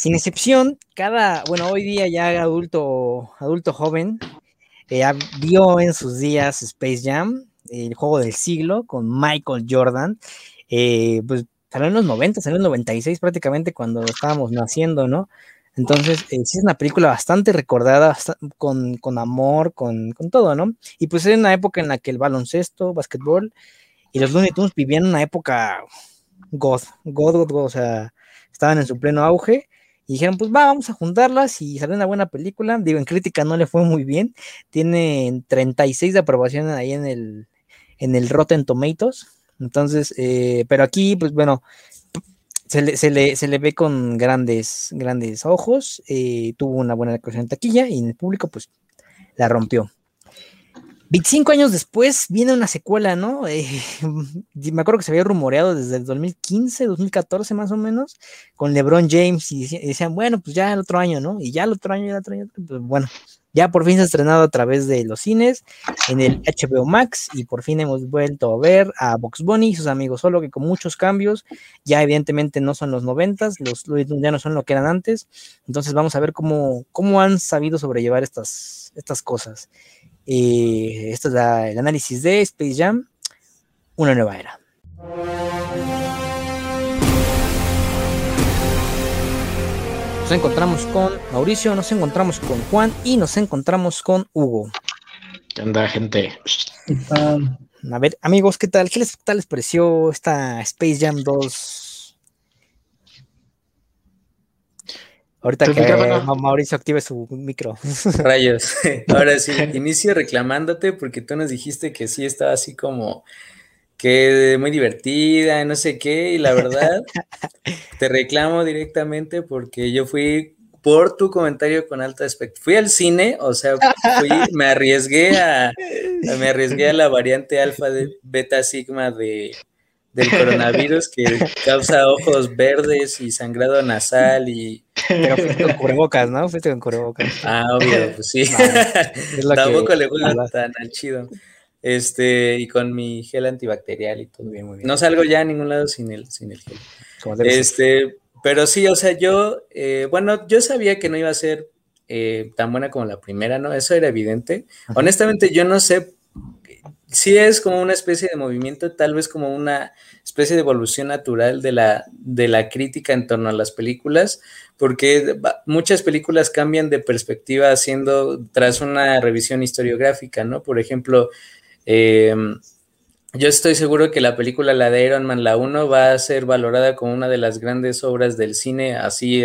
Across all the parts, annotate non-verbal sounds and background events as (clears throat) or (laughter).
Sin excepción, cada, bueno, hoy día ya adulto, adulto joven, eh, vio en sus días Space Jam, el juego del siglo, con Michael Jordan. Eh, pues salió en los 90, salió en el 96 prácticamente cuando estábamos naciendo, ¿no? Entonces, eh, sí es una película bastante recordada, con, con amor, con, con, todo, ¿no? Y pues es una época en la que el baloncesto, básquetbol y los Looney Tunes vivían una época god, god, god, god, o sea, estaban en su pleno auge y dijeron, pues va, vamos a juntarlas y salió una buena película. Digo, en crítica no le fue muy bien, tiene 36 de aprobación ahí en el, en el Rotten Tomatoes. Entonces, eh, pero aquí, pues bueno, se le, se le, se le ve con grandes, grandes ojos, eh, tuvo una buena actuación en taquilla y en el público, pues la rompió. 25 años después viene una secuela, ¿no? Eh, (laughs) me acuerdo que se había rumoreado desde el 2015, 2014 más o menos, con LeBron James y decían, bueno, pues ya el otro año, ¿no? Y ya el otro año, el otro año, pues bueno, ya por fin se ha estrenado a través de los cines en el HBO Max y por fin hemos vuelto a ver a Box Bunny y sus amigos, solo que con muchos cambios, ya evidentemente no son los noventas, los ya no son lo que eran antes, entonces vamos a ver cómo, cómo han sabido sobrellevar estas, estas cosas. Eh, esto es el análisis de Space Jam, una nueva era. Nos encontramos con Mauricio, nos encontramos con Juan y nos encontramos con Hugo. ¿Qué onda, gente? A ver, amigos, ¿qué tal? ¿Qué les, tal les pareció esta Space Jam 2 Ahorita que Mauricio active su micro. (laughs) Rayos. (laughs) Ahora sí, inicio reclamándote porque tú nos dijiste que sí estaba así como que muy divertida, no sé qué, y la verdad te reclamo directamente porque yo fui por tu comentario con alta expectativa. Fui al cine, o sea, me arriesgué a, me arriesgué a la variante alfa de beta sigma de del coronavirus que causa ojos verdes y sangrado nasal y... Pero fuiste con cubrebocas, ¿no? Fuiste con cubrebocas. Ah, obvio, pues sí. Tampoco le gusta tan al chido. Este, y con mi gel antibacterial y todo. bien, muy bien. No salgo ya a ningún lado sin el, sin el gel. Este, pero sí, o sea, yo, eh, bueno, yo sabía que no iba a ser eh, tan buena como la primera, ¿no? Eso era evidente. Honestamente, yo no sé sí es como una especie de movimiento, tal vez como una especie de evolución natural de la, de la crítica en torno a las películas, porque muchas películas cambian de perspectiva haciendo tras una revisión historiográfica, ¿no? Por ejemplo, em, yo estoy seguro que la película, la de Iron Man, la 1, va a ser valorada como una de las grandes obras del cine, así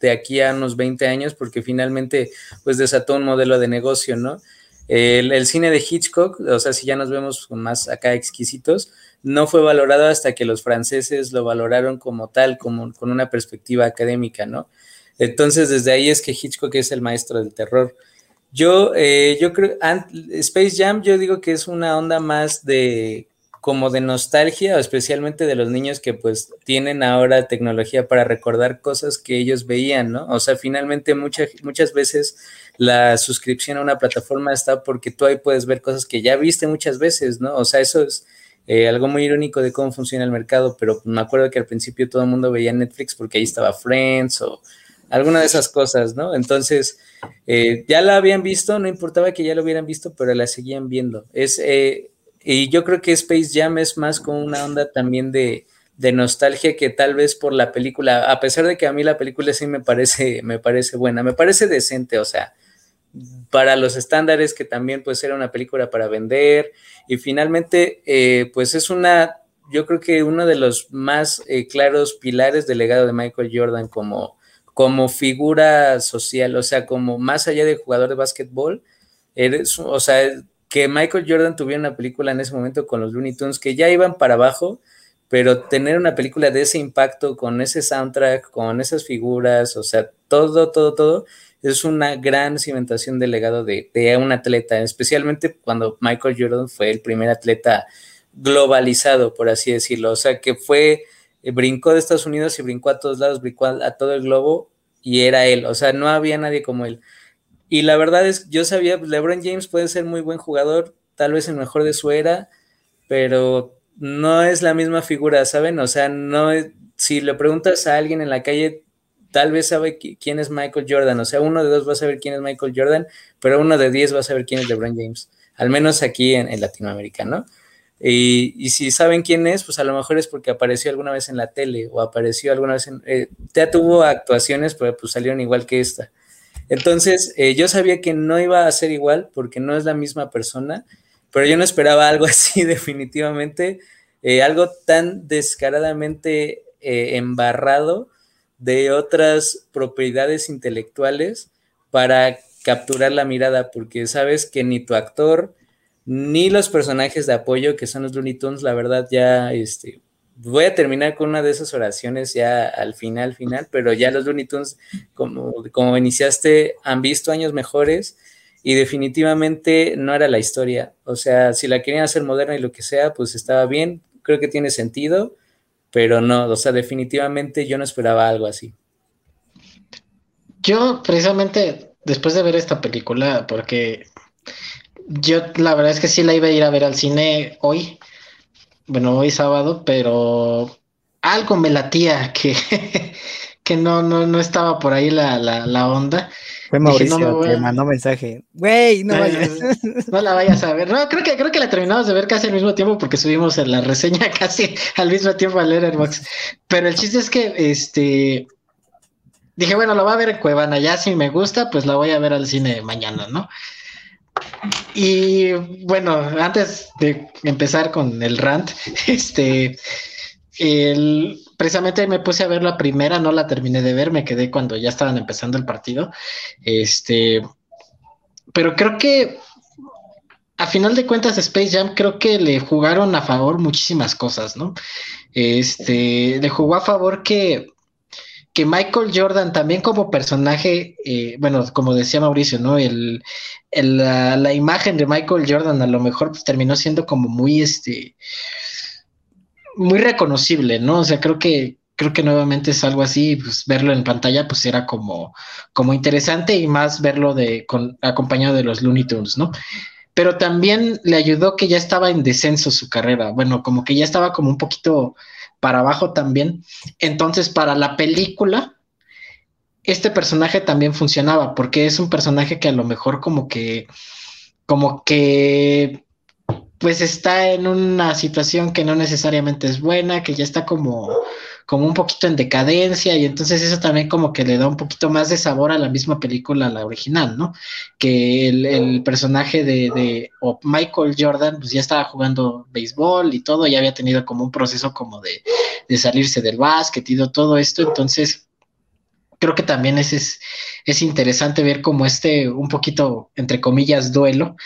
de aquí a unos 20 años, porque finalmente, pues desató un modelo de negocio, ¿no? El, cine de Hitchcock, o sea, si ya nos vemos más acá exquisitos, no fue valorado hasta que los franceses lo valoraron como tal, como con una perspectiva académica, ¿no? Entonces, desde ahí es que Hitchcock es el maestro del terror. Yo, eh, yo creo, Space Jam, yo digo que es una onda más de como de nostalgia, especialmente de los niños que pues tienen ahora tecnología para recordar cosas que ellos veían, ¿no? O sea, finalmente muchas muchas veces la suscripción a una plataforma está porque tú ahí puedes ver cosas que ya viste muchas veces, ¿no? O sea, eso es eh, algo muy irónico de cómo funciona el mercado, pero me acuerdo que al principio todo el mundo veía Netflix porque ahí estaba Friends o alguna de esas cosas, ¿no? Entonces, eh, ya la habían visto, no importaba que ya lo hubieran visto, pero la seguían viendo. Es, eh, y yo creo que Space Jam es más como una onda también de, de nostalgia que tal vez por la película, a pesar de que a mí la película sí me parece, me parece buena, me parece decente, o sea, para los estándares que también pues era una película para vender. Y finalmente eh, pues es una yo creo que uno de los más eh, claros pilares del legado de Michael Jordan como, como figura social, o sea, como más allá de jugador de básquetbol, eres, o sea, que Michael Jordan tuviera una película en ese momento con los Looney Tunes que ya iban para abajo, pero tener una película de ese impacto, con ese soundtrack, con esas figuras, o sea, todo, todo, todo, es una gran cimentación del legado de, un atleta, especialmente cuando Michael Jordan fue el primer atleta globalizado, por así decirlo. O sea, que fue, eh, brincó de Estados Unidos y brincó a todos lados, brincó a, todo el globo y era él. O sea, no había nadie como él. Y la verdad es, yo sabía, LeBron James puede ser muy buen jugador, tal vez el mejor de su era, pero no es la misma figura, ¿saben? O sea, no si le preguntas a alguien en la calle, tal vez sabe quién es Michael Jordan, o sea, uno de dos va a saber quién es Michael Jordan, pero uno de diez va a saber quién es LeBron James, al menos aquí en, Latinoamérica, ¿no? Y, si saben quién es, pues a lo mejor es porque apareció alguna vez en la tele o apareció alguna vez en... Eh, ya tuvo actuaciones, pero pues salieron igual que esta. Entonces, eh, yo sabía que no iba a ser igual porque no es la misma persona, pero yo no esperaba algo (laughs) así definitivamente, eh, algo tan descaradamente embarrado de otras propiedades intelectuales para capturar la mirada, porque sabes que ni tu actor, ni los personajes de apoyo, que son los Looney Tunes, la verdad ya, este, voy a terminar con una de esas oraciones ya al final, final, pero ya los Looney Tunes, como, como iniciaste, han visto años mejores y definitivamente no era la historia. O sea, si la querían hacer moderna y lo que sea, pues estaba bien, creo que tiene sentido, pero no, o sea, definitivamente yo no esperaba algo así. Yo precisamente después de ver esta película, porque yo la verdad es que sí la iba a ir a ver al cine hoy, bueno, hoy sábado, pero algo me latía que, (laughs) que no, no, no estaba por ahí la, la, la onda. Fue Mauricio que mandó mensaje. Güey, no, vayas. No la vayas a ver. No, creo que, creo que la terminamos de ver casi al mismo tiempo porque subimos en la reseña (laughs) casi al mismo tiempo a Letterboxd. Pero el chiste es que este dije, bueno, lo va a ver en Cuevana. Ya si me gusta, pues la voy a ver al cine mañana, ¿no? Y bueno, antes de empezar con el rant, (laughs) este precisamente me puse a ver la primera, no la terminé de ver, me quedé cuando ya estaban empezando el partido. Este, pero creo que a final de cuentas Space Jam creo que le jugaron a favor muchísimas cosas, ¿no? Este, le jugó a favor que, que Michael Jordan también como personaje, eh, bueno, como decía Mauricio, ¿no? El, la, la, imagen de Michael Jordan a lo mejor pues, terminó siendo como muy, este, muy reconocible, ¿no? O sea, creo que creo que nuevamente es algo así, pues verlo en pantalla pues era como, como interesante y más verlo de acompañado de los Looney Tunes, ¿no? Pero también le ayudó que ya estaba en descenso su carrera, bueno, como que ya estaba como un poquito para abajo también. Entonces, para la película, este personaje también funcionaba, porque es un personaje que a lo mejor como que, como que pues está en una situación que no necesariamente es buena, que ya está como, como un poquito en decadencia y entonces eso también como que le da un poquito más de sabor a la misma película, la original, ¿no? Que el, personaje de, de Michael Jordan pues ya estaba jugando béisbol y todo, ya había tenido como un proceso como de, de salirse del básquet y todo esto, entonces creo que también es, es, interesante ver como este, un poquito, entre comillas, duelo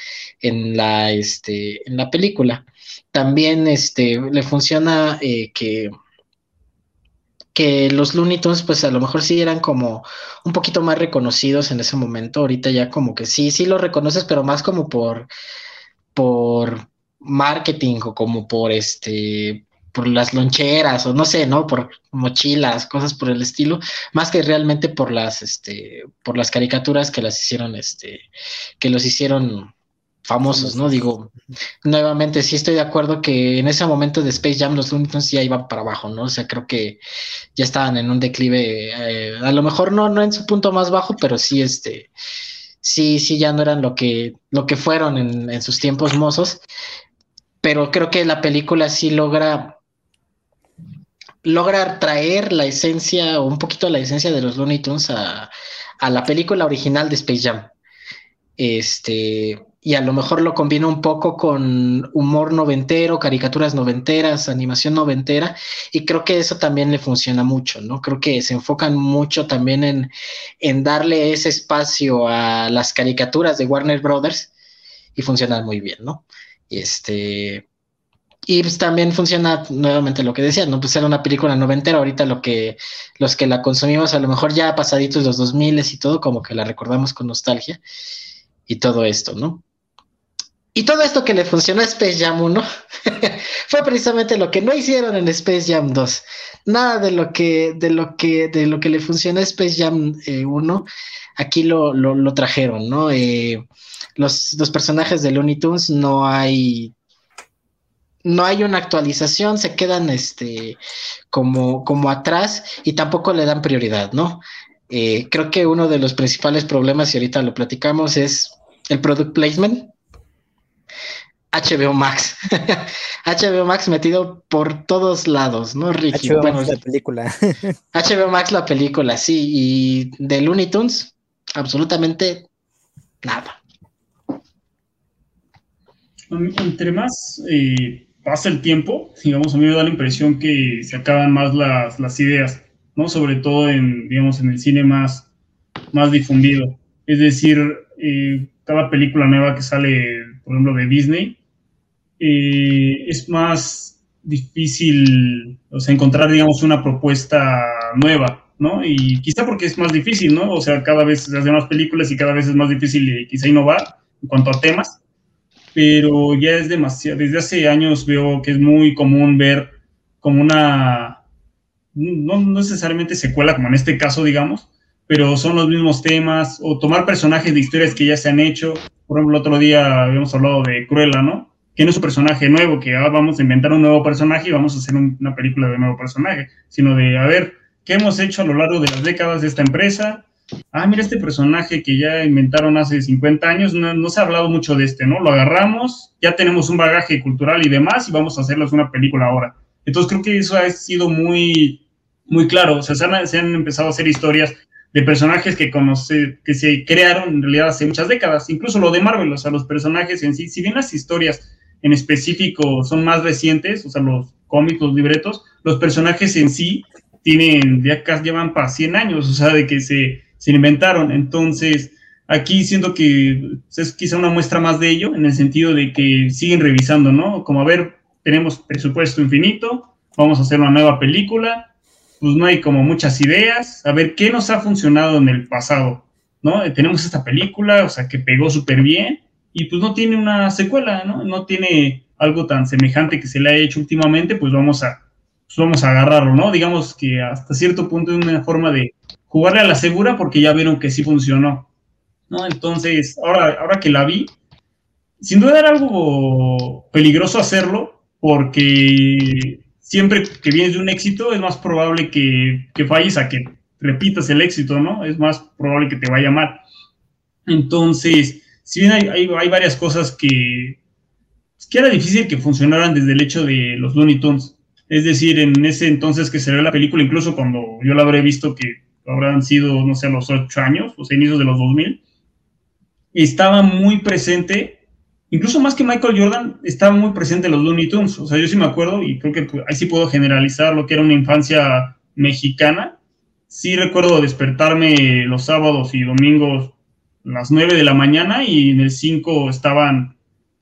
en la, este, en la película. También este, le funciona eh, que, que los Looney Tunes, pues a lo mejor sí eran como un poquito más reconocidos en ese momento. Ahorita ya como que sí, sí lo reconoces, pero más como por, por marketing o como por este por las loncheras o no sé, ¿no? Por mochilas, cosas por el estilo, más que realmente por las, este, por las caricaturas que las hicieron, este, que los hicieron famosos, ¿no? Digo, nuevamente sí estoy de acuerdo que en ese momento de Space Jam los Looney ya iban para abajo, ¿no? O sea, creo que ya estaban en un declive, eh, a lo mejor no, no en su punto más bajo, pero sí, este, sí, sí ya no eran lo que, lo que fueron en, en sus tiempos mozos, pero creo que la película sí logra logra traer la esencia o un poquito la esencia de los Looney Tunes a, la película original de Space Jam. Este, y a lo mejor lo combina un poco con humor noventero, caricaturas noventeras, animación noventera, y creo que eso también le funciona mucho, ¿no? Creo que se enfocan mucho también en, en darle ese espacio a las caricaturas de Warner Brothers y funcionan muy bien, ¿no? Este, y pues también funciona nuevamente lo que decía, ¿no? Pues era una película noventera, ahorita lo que los que la consumimos a lo mejor ya pasaditos los 2000 y todo, como que la recordamos con nostalgia y todo esto, ¿no? Y todo esto que le funcionó a Space Jam 1 (laughs) fue precisamente lo que no hicieron en Space Jam 2. Nada de lo que, de lo que, de lo que le funcionó a Space Jam 1, eh, aquí lo, lo, trajeron, ¿no? Eh, los, los personajes de Looney Tunes no hay no hay una actualización, se quedan este, como, como atrás y tampoco le dan prioridad, ¿no? Eh, creo que uno de los principales problemas, y ahorita lo platicamos, es el product placement. HBO Max. (laughs) HBO Max metido por todos lados, ¿no, Ricky? HBO Max la película. (laughs) HBO Max la película, sí. Y de Looney Tunes, absolutamente nada. Entre más eh, pasa el tiempo, digamos, a mí me da la impresión que se acaban más las, ideas, ¿no? Sobre todo en, digamos, en el cine más, más difundido. Es decir, eh, cada película nueva que sale, por ejemplo, de Disney, eh, es más difícil, encontrar, digamos, una propuesta nueva, ¿no? Y quizá porque es más difícil, ¿no? O sea, cada vez se hacen más películas y cada vez es más difícil eh, quizá innovar en cuanto a temas pero ya es demasiado, desde hace años veo que es muy común ver como una, no, necesariamente secuela como en este caso, digamos, pero son los mismos temas, o tomar personajes de historias que ya se han hecho. Por ejemplo, el otro día habíamos hablado de Cruella, ¿no? Que no es un personaje nuevo, que ahora vamos a inventar un nuevo personaje y vamos a hacer una película de nuevo personaje, sino de, a ver, ¿qué hemos hecho a lo largo de las décadas de esta empresa? Ah, mira este personaje que ya inventaron hace 50 años, no, se ha hablado mucho de este, ¿no? Lo agarramos, ya tenemos un bagaje cultural y demás y vamos a hacerles una película ahora. Entonces creo que eso ha sido muy, muy claro, o sea, se han, empezado a hacer historias de personajes que, conoce, que se crearon en realidad hace muchas décadas, incluso lo de Marvel, o sea, los personajes en sí, si bien las historias en específico son más recientes, o sea, los cómics, los libretos, los personajes en sí tienen, ya casi llevan para 100 años, o sea, de que se, se inventaron. Entonces, aquí siento que es quizá una muestra más de ello, en el sentido de que siguen revisando, ¿no? Como a ver, tenemos presupuesto infinito, vamos a hacer una nueva película, pues no hay como muchas ideas, a ver qué nos ha funcionado en el pasado, ¿no? Eh, tenemos esta película, o sea, que pegó súper bien y pues no tiene una secuela, ¿no? No tiene algo tan semejante que se le ha hecho últimamente, pues vamos a, pues vamos a agarrarlo, ¿no? Digamos que hasta cierto punto es una forma de jugarle a la segura porque ya vieron que sí funcionó. ¿no? Entonces, ahora, ahora que la vi, sin duda era algo peligroso hacerlo porque siempre que vienes de un éxito es más probable que, que falles a que repitas el éxito, ¿no? Es más probable que te vaya mal. Entonces, si bien hay, hay, varias cosas que, que era difícil que funcionaran desde el hecho de los Looney Tunes. Es decir, en ese entonces que se ve la película, incluso cuando yo la habré visto que habrán sido, no sé, los ocho años, los inicios de los 2000, estaba muy presente, incluso más que Michael Jordan, estaba muy presente los Looney Tunes. O sea, yo sí me acuerdo, y creo que pues, ahí sí puedo generalizar lo que era una infancia mexicana. Sí recuerdo despertarme los sábados y domingos las 9 de la mañana y en el 5 estaban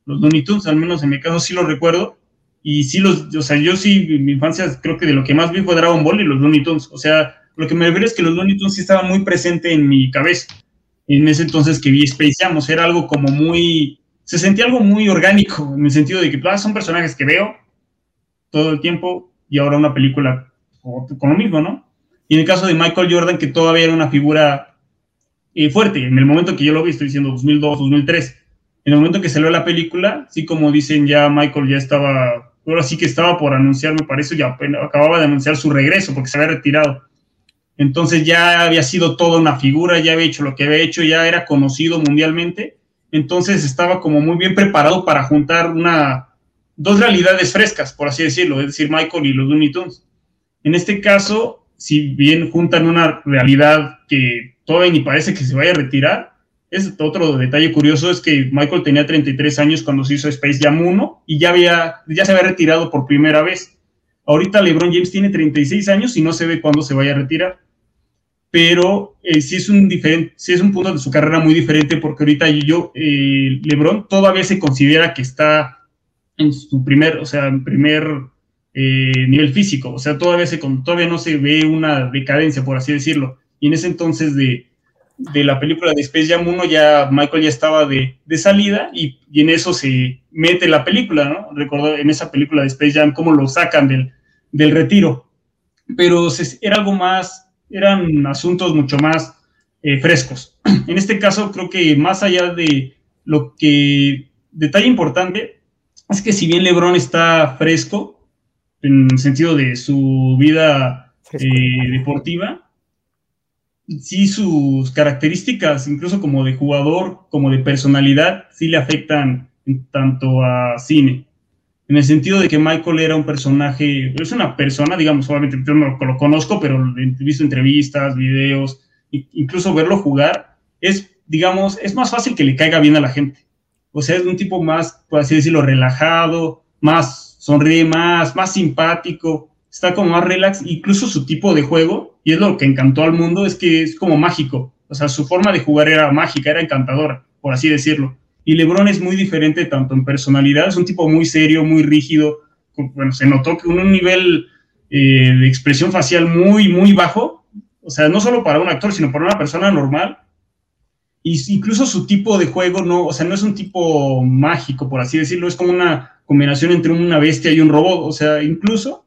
los Looney Tunes, al menos en mi caso sí lo recuerdo. Y sí los, o sea, yo sí, en mi infancia creo que de lo que más vi fue Dragon Ball y los Looney Tunes. O sea, lo que me refiero es que los Looney Tunes sí estaban muy presentes en mi cabeza. En ese entonces que vi Space sea, era algo como muy, se sentía algo muy orgánico, en el sentido de que ah, son personajes que veo todo el tiempo y ahora una película con lo mismo, ¿no? Y en el caso de Michael Jordan, que todavía era una figura eh, fuerte, en el momento que yo lo vi, estoy diciendo 2002, 2003, en el momento que salió la película, sí como dicen ya Michael ya estaba, ahora sí que estaba por anunciar, me parece, ya acababa de anunciar su regreso porque se había retirado. Entonces ya había sido toda una figura, ya había hecho lo que había hecho, ya era conocido mundialmente. Entonces estaba como muy bien preparado para juntar una, dos realidades frescas, por así decirlo, es decir, Michael y los Looney Tunes. En este caso, si bien juntan una realidad que todavía ni parece que se vaya a retirar, es otro detalle curioso es que Michael tenía 33 años cuando se hizo Space Jam 1 y ya, había, ya se había retirado por primera vez. Ahorita LeBron James tiene 36 años y no se ve cuándo se vaya a retirar pero eh, sí, es un sí es un punto de su carrera muy diferente porque ahorita yo, eh, LeBron todavía se considera que está en su primer, o sea, en primer eh, nivel físico, o sea, todavía, se, todavía no se ve una decadencia, por así decirlo. Y en ese entonces de, de la película de Space Jam 1 ya Michael ya estaba de, de salida y, y, en eso se mete la película, ¿no? Recuerdo en esa película de Space Jam cómo lo sacan del, del retiro. Pero se, era algo más eran asuntos mucho más eh, frescos. (clears throat) En este caso, creo que más allá de lo que, detalle importante, es que si bien LeBron está fresco, en el sentido de su vida eh, deportiva, sí sus características, incluso como de jugador, como de personalidad, sí le afectan tanto a cine. En el sentido de que Michael era un personaje, es una persona, digamos, obviamente yo no lo conozco, pero he visto entrevistas, videos, incluso verlo jugar, es, digamos, es más fácil que le caiga bien a la gente. O sea, es un tipo más, por así decirlo, relajado, más sonríe más, más simpático, está como más relax, incluso su tipo de juego, y es lo que encantó al mundo, es que es como mágico, o sea, su forma de jugar era mágica, era encantadora, por así decirlo. Y Lebron es muy diferente tanto en personalidad, es un tipo muy serio, muy rígido, bueno, se notó que un nivel eh, de expresión facial muy, muy bajo, o sea, no solo para un actor, sino para una persona normal, y incluso su tipo de juego no, o sea, no es un tipo mágico, por así decirlo, es como una combinación entre una bestia y un robot, o sea, incluso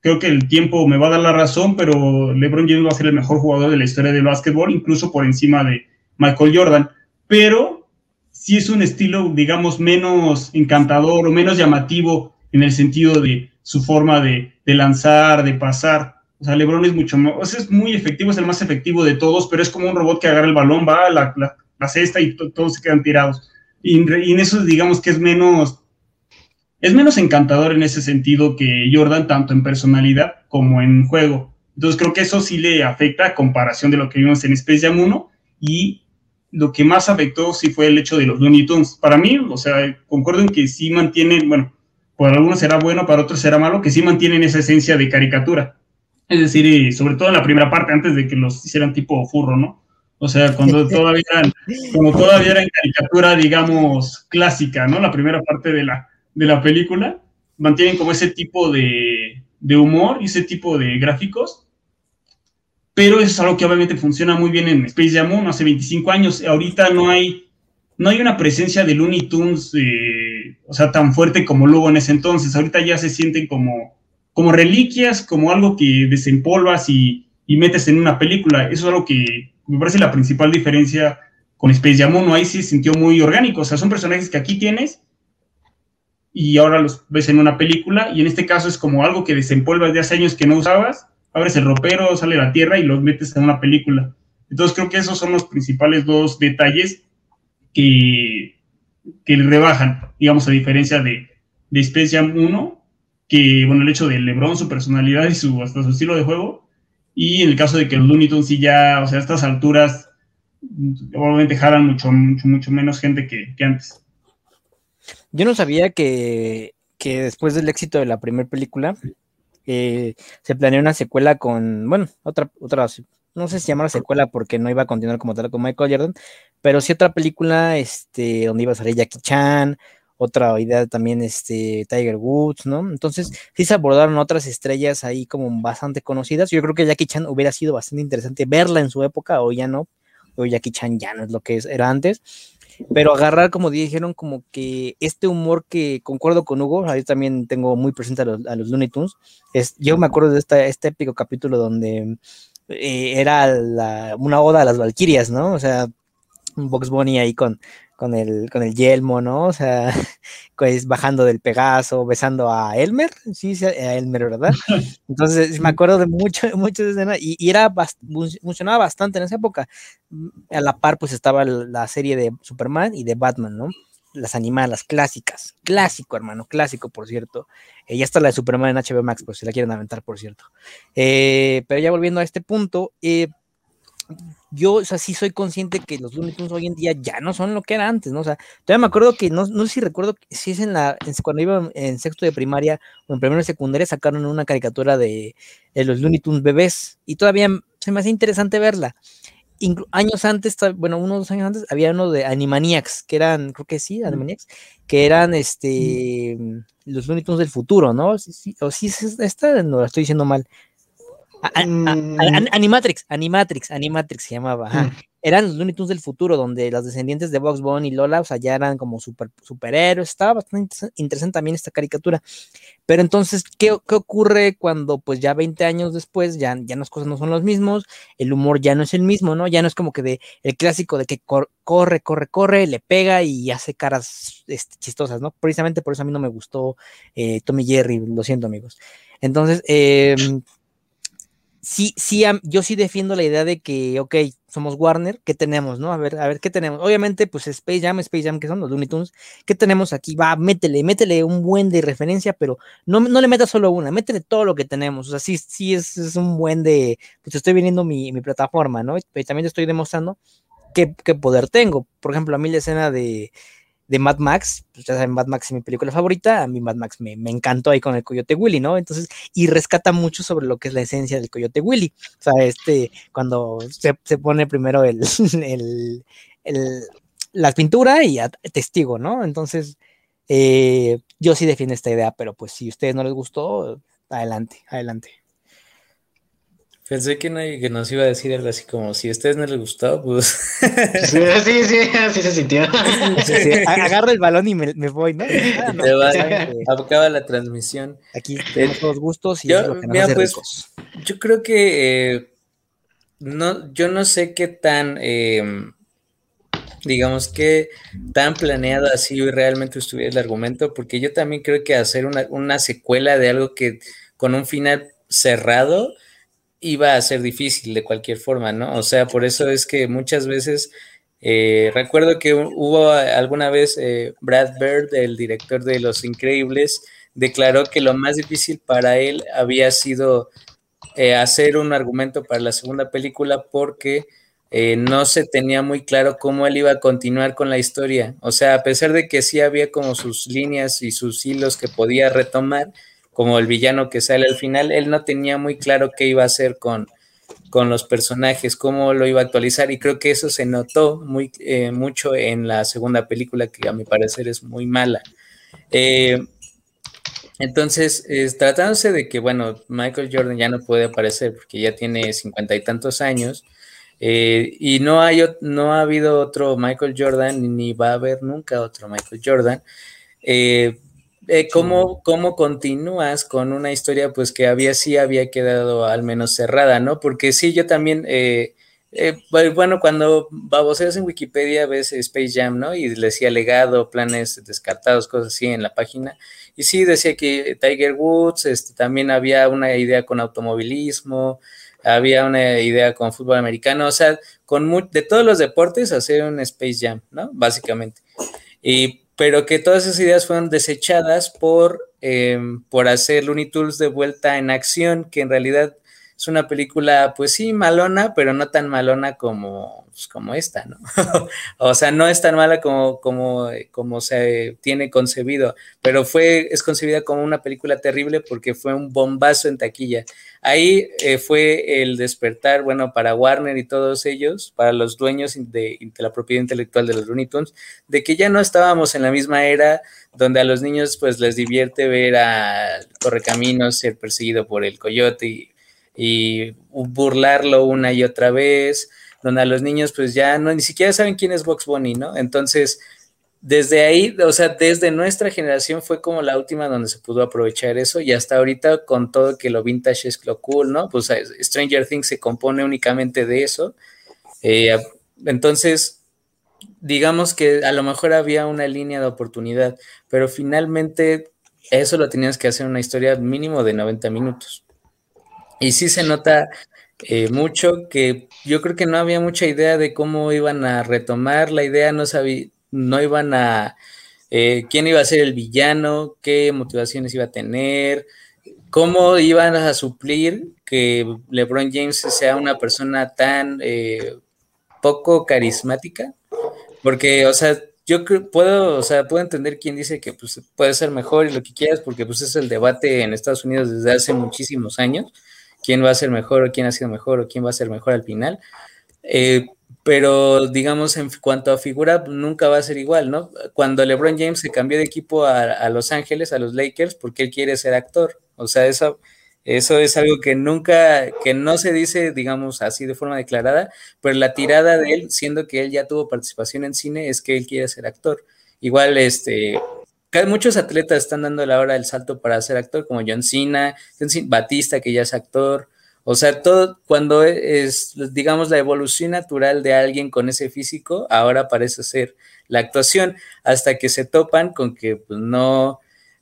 creo que el tiempo me va a dar la razón, pero LeBron James a ser el mejor jugador de la historia del básquetbol, incluso por encima de Michael Jordan. Pero sí es un estilo, digamos, menos encantador o menos llamativo en el sentido de su forma de, lanzar, de pasar. O sea, LeBron es mucho más, es muy efectivo, es el más efectivo de todos, pero es como un robot que agarra el balón, va a la, cesta y todos se quedan tirados. Y, y en eso, digamos que es menos es menos encantador en ese sentido que Jordan, tanto en personalidad como en juego. Entonces creo que eso sí le afecta a comparación de lo que vimos en Space Jam 1 y lo que más afectó sí fue el hecho de los Looney Tunes. Para mí, o sea, concuerdo en que sí mantienen, bueno, para algunos será bueno, para otros será malo, que sí mantienen esa esencia de caricatura. Es decir, eh, sobre todo en la primera parte, antes de que los hicieran tipo furro, ¿no? O sea, cuando (laughs) todavía eran, cuando todavía eran caricatura, digamos, clásica, ¿no? La primera parte de la, de la película, mantienen como ese tipo de, humor y ese tipo de gráficos, pero eso es algo que obviamente funciona muy bien en Space Jam 1 hace 25 años. Ahorita no hay, no hay una presencia de Looney Tunes, eh, o sea, tan fuerte como luego en ese entonces. Ahorita ya se sienten como, como reliquias, como algo que desempolvas y, y metes en una película. Eso es algo que me parece la principal diferencia con Space Jam 1. Ahí sí se sintió muy orgánico. O sea, son personajes que aquí tienes y ahora los ves en una película y en este caso es como algo que desempolvas de hace años que no usabas, abres el ropero, sale la tierra y los metes en una película. Entonces creo que esos son los principales dos detalles que, que rebajan, digamos, a diferencia de, de Space 1, que, bueno, el hecho de LeBron, su personalidad y su, hasta su estilo de juego, y en el caso de que los Looney Tunes sí ya, o sea, a estas alturas, obviamente jalan mucho, mucho, mucho menos gente que, que antes. Yo no sabía que, después del éxito de la primera película, eh, se planeó una secuela con, bueno, otra, otra, no sé si llamar secuela porque no iba a continuar como tal con Michael Jordan, pero sí otra película, este, donde iba a salir Jackie Chan, otra idea también, este, Tiger Woods, ¿no? Entonces, sí se abordaron otras estrellas ahí como bastante conocidas. Yo creo que Jackie Chan hubiera sido bastante interesante verla en su época, o ya no, o Jackie Chan ya no es lo que era antes pero agarrar, como dijeron, como que este humor que concuerdo con Hugo, ahí también tengo muy presente a los, Looney Tunes, es, yo me acuerdo de esta, este épico capítulo donde eh, era una oda a las Valquirias, ¿no? O sea, Box Bunny ahí con, con el, con el yelmo, ¿no? O sea, (laughs) pues bajando del Pegaso, besando a Elmer, sí, a Elmer, ¿verdad? (laughs) Entonces me acuerdo de mucho, (laughs) muchas escenas y, y, era funcionaba bastante en esa época. A la par, pues estaba la serie de Superman y de Batman, ¿no? Las animadas, las clásicas, clásico, hermano, clásico, por cierto. Eh, ya está la de Superman en HBO Max, por si la quieren aventar, por cierto. Eh, pero ya volviendo a este punto, eh, yo, o sea, sí soy consciente que los Looney Tunes hoy en día ya no son lo que era antes, ¿no? O sea, todavía me acuerdo que, no, no sé si recuerdo si es en la, cuando iba en sexto de primaria o en primero de secundaria, sacaron una caricatura de, los Looney Tunes bebés y todavía se me hace interesante verla. años antes, bueno, unos dos años antes, había uno de Animaniacs, que eran, creo que sí, Animaniacs, que eran este, los Looney Tunes del futuro, ¿no? Sí, sí, o sí, esta no la estoy diciendo mal. Mm. Animatrix, Animatrix, Animatrix se llamaba. Mm. Eran los Looney Tunes del futuro, donde los descendientes de Box Bunny y Lola, o sea, ya eran como super, superhéroes. Estaba bastante interesante también esta caricatura. Pero entonces, ¿qué, ocurre cuando, pues ya 20 años después, ya, ya las cosas no son los mismos, el humor ya no es el mismo, ¿no? Ya no es como que de el clásico de que corre, corre, corre, le pega y hace caras este, chistosas, ¿no? Precisamente por eso a mí no me gustó eh, Tommy Jerry, lo siento, amigos. Entonces, eh, sí, sí, yo sí defiendo la idea de que, ok, somos Warner, ¿qué tenemos, no? A ver, a ver, ¿qué tenemos? Obviamente, pues Space Jam, Space Jam, que son los Looney Tunes, ¿qué tenemos aquí? Va, métele, métele un buen de referencia, pero no, no le metas solo una, métele todo lo que tenemos, o sea, sí, sí es, un buen de, pues estoy viendo mi, mi plataforma, ¿no? Pero también te estoy demostrando qué, qué poder tengo. Por ejemplo, a mí la escena de, de Mad Max, pues ya saben, Mad Max es mi película favorita, a mí Mad Max me, encantó ahí con el Coyote Willy, ¿no? Entonces, y rescata mucho sobre lo que es la esencia del Coyote Willy, o sea, este, cuando se, pone primero (laughs) el, el, la pintura y a, testigo, ¿no? Entonces, eh, yo sí defiendo esta idea, pero pues si a ustedes no les gustó, adelante, adelante. Pensé que, no, que nos iba a decir algo así como, si a ustedes no les gustó, pues... (laughs) Sí, sí, sí, así se sintió. Agarra el balón y me, voy, ¿no? Ah, Te va, acaba la transmisión. Aquí tenemos todos gustos y yo, pues, yo creo que eh, no, yo no sé qué tan, em, digamos que tan planeado así realmente estuviera el argumento, porque yo también creo que hacer una, una secuela de algo que con un final cerrado iba a ser difícil de cualquier forma, ¿no? O sea, por eso es que muchas veces, eh, recuerdo que hubo alguna vez eh, Brad Bird, el director de Los Increíbles, declaró que lo más difícil para él había sido eh, hacer un argumento para la segunda película porque no se tenía muy claro cómo él iba a continuar con la historia. O sea, a pesar de que sí había como sus líneas y sus hilos que podía retomar, como el villano que sale al final, él no tenía muy claro qué iba a hacer con, con los personajes, cómo lo iba a actualizar y creo que eso se notó muy, eh, mucho en la segunda película que a mi parecer es muy mala. Eh, entonces, tratándose de que, bueno, Michael Jordan ya no puede aparecer porque ya tiene cincuenta y tantos años eh, y no, hay, no ha habido otro Michael Jordan ni va a haber nunca otro Michael Jordan. ¿Cómo, ¿cómo, continúas con una historia pues que había sí había quedado al menos cerrada, ¿no? Porque sí, yo también, eh, eh, bueno, cuando baboseas en Wikipedia ves Space Jam, ¿no? Y decía legado, planes descartados, cosas así en la página. Y sí, decía que Tiger Woods, este, también había una idea con automovilismo, había una idea con fútbol americano, o sea, con de todos los deportes hacer un Space Jam, ¿no? Básicamente. Y pero que todas esas ideas fueron desechadas por, eh, por hacer Looney Tunes de vuelta en acción, que en realidad es una película, pues sí, malona, pero no tan malona como, pues, como esta, ¿no? (laughs) o sea, no es tan mala como, como, como se tiene concebido, pero fue, es concebida como una película terrible porque fue un bombazo en taquilla. Ahí eh, fue el despertar, bueno, para Warner y todos ellos, para los dueños de, de la propiedad intelectual de los Looney Tunes, de que ya no estábamos en la misma era donde a los niños pues les divierte ver a Correcaminos ser perseguido por el coyote y y burlarlo una y otra vez, donde a los niños pues ya no, ni siquiera saben quién es Box Bunny, ¿no? Entonces, desde ahí, o sea, desde nuestra generación fue como la última donde se pudo aprovechar eso y hasta ahorita con todo que lo vintage es lo cool, ¿no? Pues eh, Stranger Things se compone únicamente de eso. Eh, entonces, digamos que a lo mejor había una línea de oportunidad, pero finalmente eso lo tenías que hacer una historia mínimo de 90 minutos. Y sí se nota eh, mucho que yo creo que no había mucha idea de cómo iban a retomar la idea, no sabía, no iban a, eh, quién iba a ser el villano, qué motivaciones iba a tener, cómo iban a suplir que LeBron James sea una persona tan eh, poco carismática, porque, o sea, yo puedo, o sea, puedo entender quién dice que pues, puede ser mejor y lo que quieras, porque pues es el debate en Estados Unidos desde hace muchísimos años quién va a ser mejor o quién ha sido mejor o quién va a ser mejor al final. Eh, pero digamos, en cuanto a figura, nunca va a ser igual, ¿no? Cuando LeBron James se cambió de equipo a, Los Ángeles, a los Lakers, porque él quiere ser actor. O sea, eso, Eso es algo que nunca, que no se dice, digamos así de forma declarada, pero la tirada de él, siendo que él ya tuvo participación en cine, es que él quiere ser actor. Igual, este, muchos atletas están dando la hora del salto para ser actor, como John Cena, John Cena, Batista, que ya es actor. O sea, todo cuando es, digamos, la evolución natural de alguien con ese físico, ahora parece ser la actuación, hasta que se topan con que pues, no,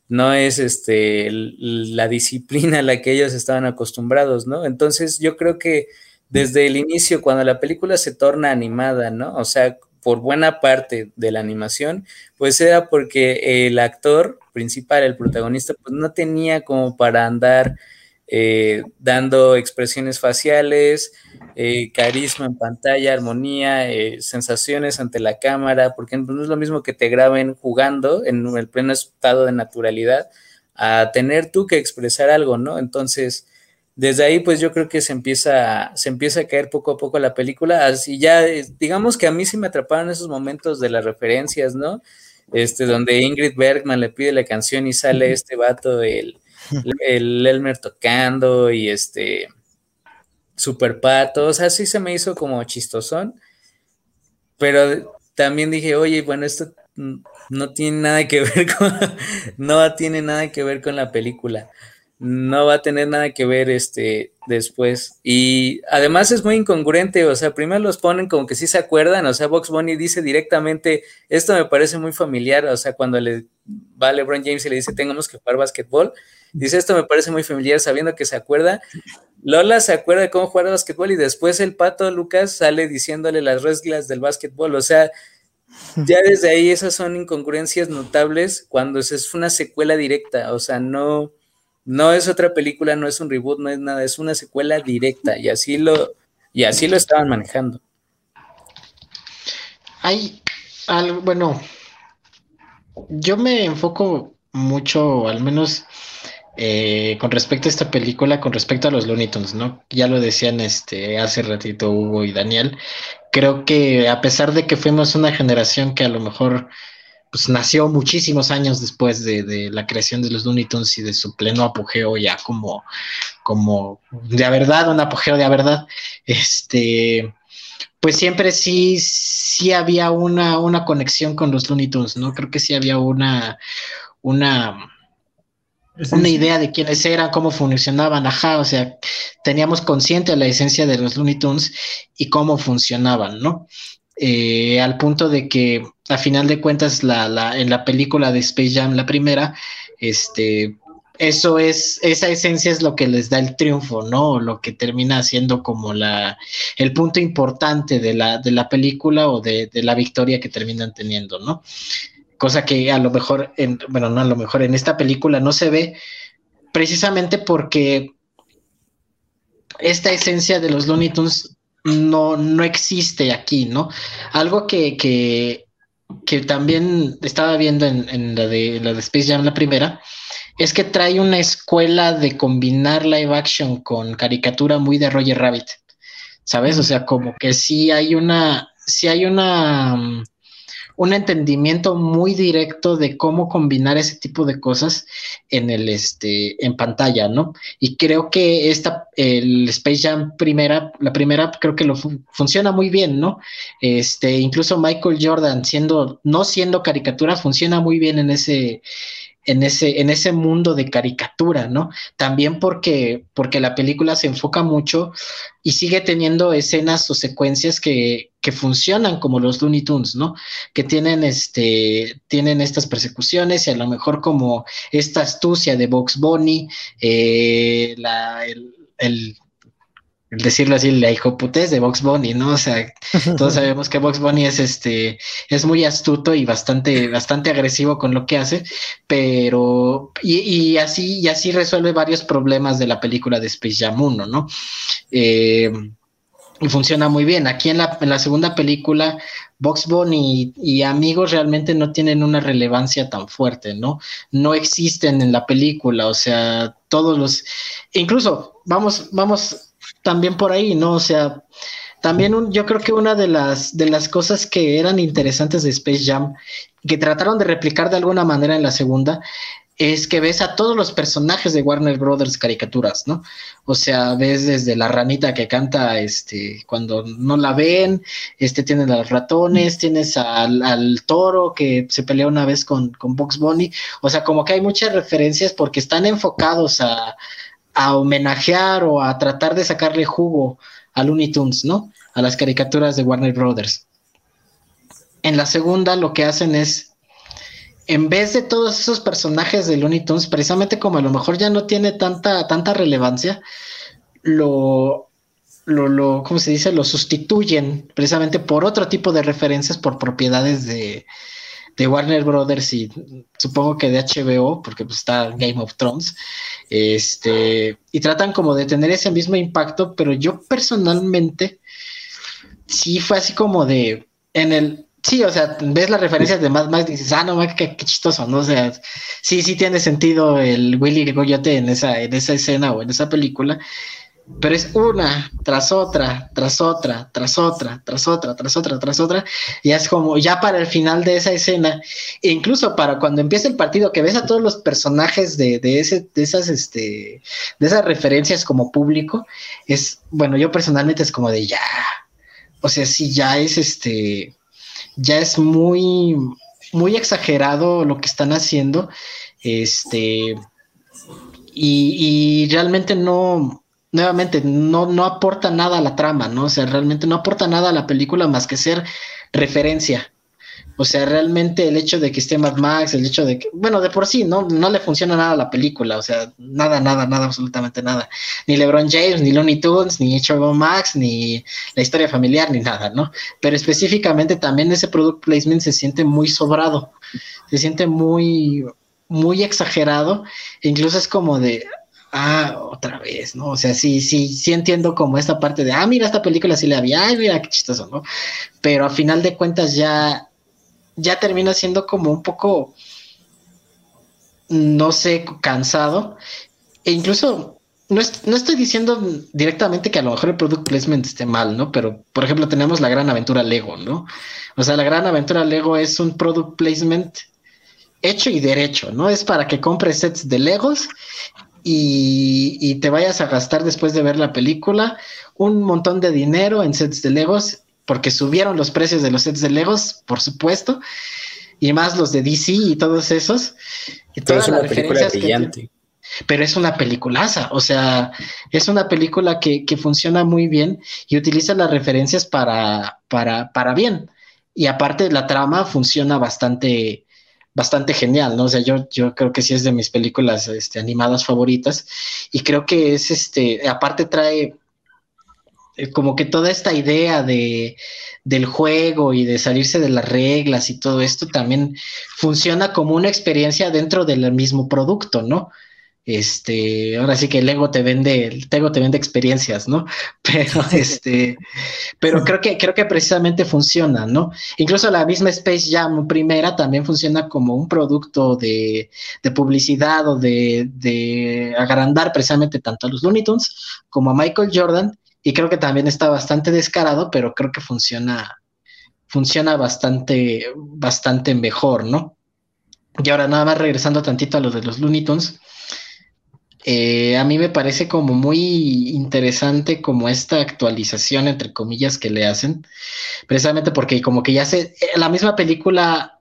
no es este, la disciplina a la que ellos estaban acostumbrados, ¿no? Entonces yo creo que desde el inicio, cuando la película se torna animada, ¿no? O sea, por buena parte de la animación, pues era porque el actor principal, el protagonista, pues no tenía como para andar eh, dando expresiones faciales, eh, carisma en pantalla, armonía, eh, sensaciones ante la cámara, porque no es lo mismo que te graben jugando en el pleno estado de naturalidad a tener tú que expresar algo, ¿no? Entonces, desde ahí, pues yo creo que se empieza, se empieza a caer poco a poco la película, así ya, digamos que a mí sí me atraparon esos momentos de las referencias, ¿no? Este, donde Ingrid Bergman le pide la canción y sale este vato, el, el Elmer tocando y este super pato, o sea, sí se me hizo como chistosón, pero también dije, oye, bueno, esto no tiene nada que ver (laughs) con, no tiene nada que ver con la película, no va a tener nada que ver este después. Y además es muy incongruente, o sea, primero los ponen como que sí se acuerdan, o sea, Box Bunny dice directamente, esto me parece muy familiar, o sea, cuando le va LeBron James y le dice, tengamos que jugar básquetbol, dice, esto me parece muy familiar, sabiendo que se acuerda. Lola se acuerda de cómo jugar básquetbol y después el pato Lucas sale diciéndole las reglas del básquetbol, o sea, ya desde ahí esas son incongruencias notables cuando es una secuela directa, o sea, no, no es otra película, no es un reboot, no es nada, es una secuela directa y así lo, y así lo estaban manejando. Hay algo, bueno, yo me enfoco mucho, al menos eh, con respecto a esta película, con respecto a los Looney Tunes, ¿no? Ya lo decían este, hace ratito Hugo y Daniel. Creo que a pesar de que fuimos una generación que a lo mejor pues nació muchísimos años después de, la creación de los Looney Tunes y de su pleno apogeo ya como, como de verdad, un apogeo de verdad, este, pues siempre sí, sí había una, una conexión con los Looney Tunes, ¿no? Creo que sí había una, una, una idea de quiénes eran, cómo funcionaban, ajá, o sea, teníamos consciente la esencia de los Looney Tunes y cómo funcionaban, ¿no? Eh, al punto de que a final de cuentas la, en la película de Space Jam, la primera, este, eso es, esa esencia es lo que les da el triunfo, ¿no? Lo que termina siendo como la, el punto importante de la, de la película o de, de la victoria que terminan teniendo, ¿no? Cosa que a lo mejor, en, bueno, no a lo mejor en esta película no se ve, precisamente porque esta esencia de los Looney Tunes no, no existe aquí, ¿no? Algo que, que, que también estaba viendo en, la de, la de Space Jam, la primera, es que trae una escuela de combinar live action con caricatura muy de Roger Rabbit, ¿sabes? O sea, como que sí hay una, sí hay una, mm, un entendimiento muy directo de cómo combinar ese tipo de cosas en el este en pantalla, ¿no? Y creo que esta el Space Jam primera, la primera creo que lo funciona muy bien, ¿no? Este, incluso Michael Jordan siendo no siendo caricatura funciona muy bien en ese en ese, en ese mundo de caricatura, ¿no? También porque, porque la película se enfoca mucho y sigue teniendo escenas o secuencias que, que funcionan como los Looney Tunes, ¿no? Que tienen, este, tienen estas persecuciones y a lo mejor como esta astucia de Box Bunny, eh, la, el, el decirlo así, la hijoputez de Box Bunny, ¿no? O sea, (laughs) todos sabemos que Box Bunny es este, es muy astuto y bastante, bastante agresivo con lo que hace, pero, y, así, y así resuelve varios problemas de la película de Space Jam 1, ¿no? Eh, y funciona muy bien. Aquí en la, en la segunda película, Box Bunny y, y, amigos realmente no tienen una relevancia tan fuerte, ¿no? No existen en la película, o sea, todos los, incluso, vamos, vamos también por ahí, ¿no? O sea, también yo creo que una de las, de las cosas que eran interesantes de Space Jam, que trataron de replicar de alguna manera en la segunda, es que ves a todos los personajes de Warner Brothers caricaturas, ¿no? O sea, ves desde la ranita que canta este cuando no la ven, este tiene a los ratones, tienes al, toro que se pelea una vez con, con Box Bunny, o sea, como que hay muchas referencias porque están enfocados a, a homenajear o a tratar de sacarle jugo a Looney Tunes, ¿no? A las caricaturas de Warner Brothers. En la segunda lo que hacen es en vez de todos esos personajes de Looney Tunes, precisamente como a lo mejor ya no tiene tanta, tanta relevancia, lo, lo, lo, ¿cómo se dice? Lo sustituyen precisamente por otro tipo de referencias, por propiedades de, de Warner Brothers y supongo que de HBO, porque pues, está Game of Thrones, este, y tratan como de tener ese mismo impacto, pero yo personalmente sí fue así como de, en el, Sí, o sea, ves las referencias de Mad Max y dices, ah, no, qué, chistoso, ¿no? O sea, sí, sí tiene sentido el Willy Goyote en esa, en esa escena o en esa película, pero es una tras otra, tras otra, tras otra, tras otra, tras otra, tras otra, y es como ya para el final de esa escena, e incluso para cuando empieza el partido, que ves a todos los personajes de, de, ese, de esas, este, de esas referencias como público, es, bueno, yo personalmente es como de ya, o sea, sí, ya es este ya es muy, muy exagerado lo que están haciendo. Este, y, y realmente no, nuevamente, no, no aporta nada a la trama, ¿no? O sea, realmente no aporta nada a la película más que ser referencia. O sea, realmente el hecho de que esté Mad Max, el hecho de que, bueno, de por sí, no, no le funciona nada a la película, o sea, nada, nada, nada, absolutamente nada. Ni LeBron James, ni Looney Tunes, ni HBO Max, ni la historia familiar, ni nada, ¿no? Pero específicamente también ese product placement se siente muy sobrado, se siente muy, muy exagerado, incluso es como de, ah, otra vez, ¿no? O sea, sí, sí, sí entiendo como esta parte de, ah, mira, esta película sí la había, ay, mira qué chistoso, ¿no? Pero a final de cuentas ya ya termina siendo como un poco, no sé, cansado. E incluso, no, estoy diciendo directamente que a lo mejor el product placement esté mal, ¿no? Pero, por ejemplo, tenemos la gran aventura Lego, ¿no? O sea, la gran aventura Lego es un product placement hecho y derecho, ¿no? Es para que compres sets de Legos y, y, te vayas a gastar después de ver la película un montón de dinero en sets de Legos porque subieron los precios de los sets de Legos, por supuesto, y más los de DC y todos esos. Y pero es una película brillante. pero es una peliculaza, o sea, es una película que, funciona muy bien y utiliza las referencias para, para, para bien. Y aparte la trama funciona bastante, bastante genial, ¿no? O sea, yo, yo creo que sí es de mis películas este, animadas favoritas y creo que es, este, aparte trae eh, como que toda esta idea de, del juego y de salirse de las reglas y todo esto también funciona como una experiencia dentro del mismo producto, ¿no? Este, ahora sí que el ego te vende, el ego te vende experiencias, ¿no? (laughs) Pero (laughs) este, pero creo que, creo que precisamente funciona, ¿no? Incluso la misma Space Jam primera también funciona como un producto de, de publicidad o de, de agrandar precisamente tanto a los Looney Tunes como a Michael Jordan y creo que también está bastante descarado, pero creo que funciona, funciona bastante, bastante mejor, ¿no? Y ahora nada más regresando tantito a lo de los Looney Tunes, eh, a mí me parece como muy interesante como esta actualización, entre comillas, que le hacen, precisamente porque como que ya se, eh, la misma película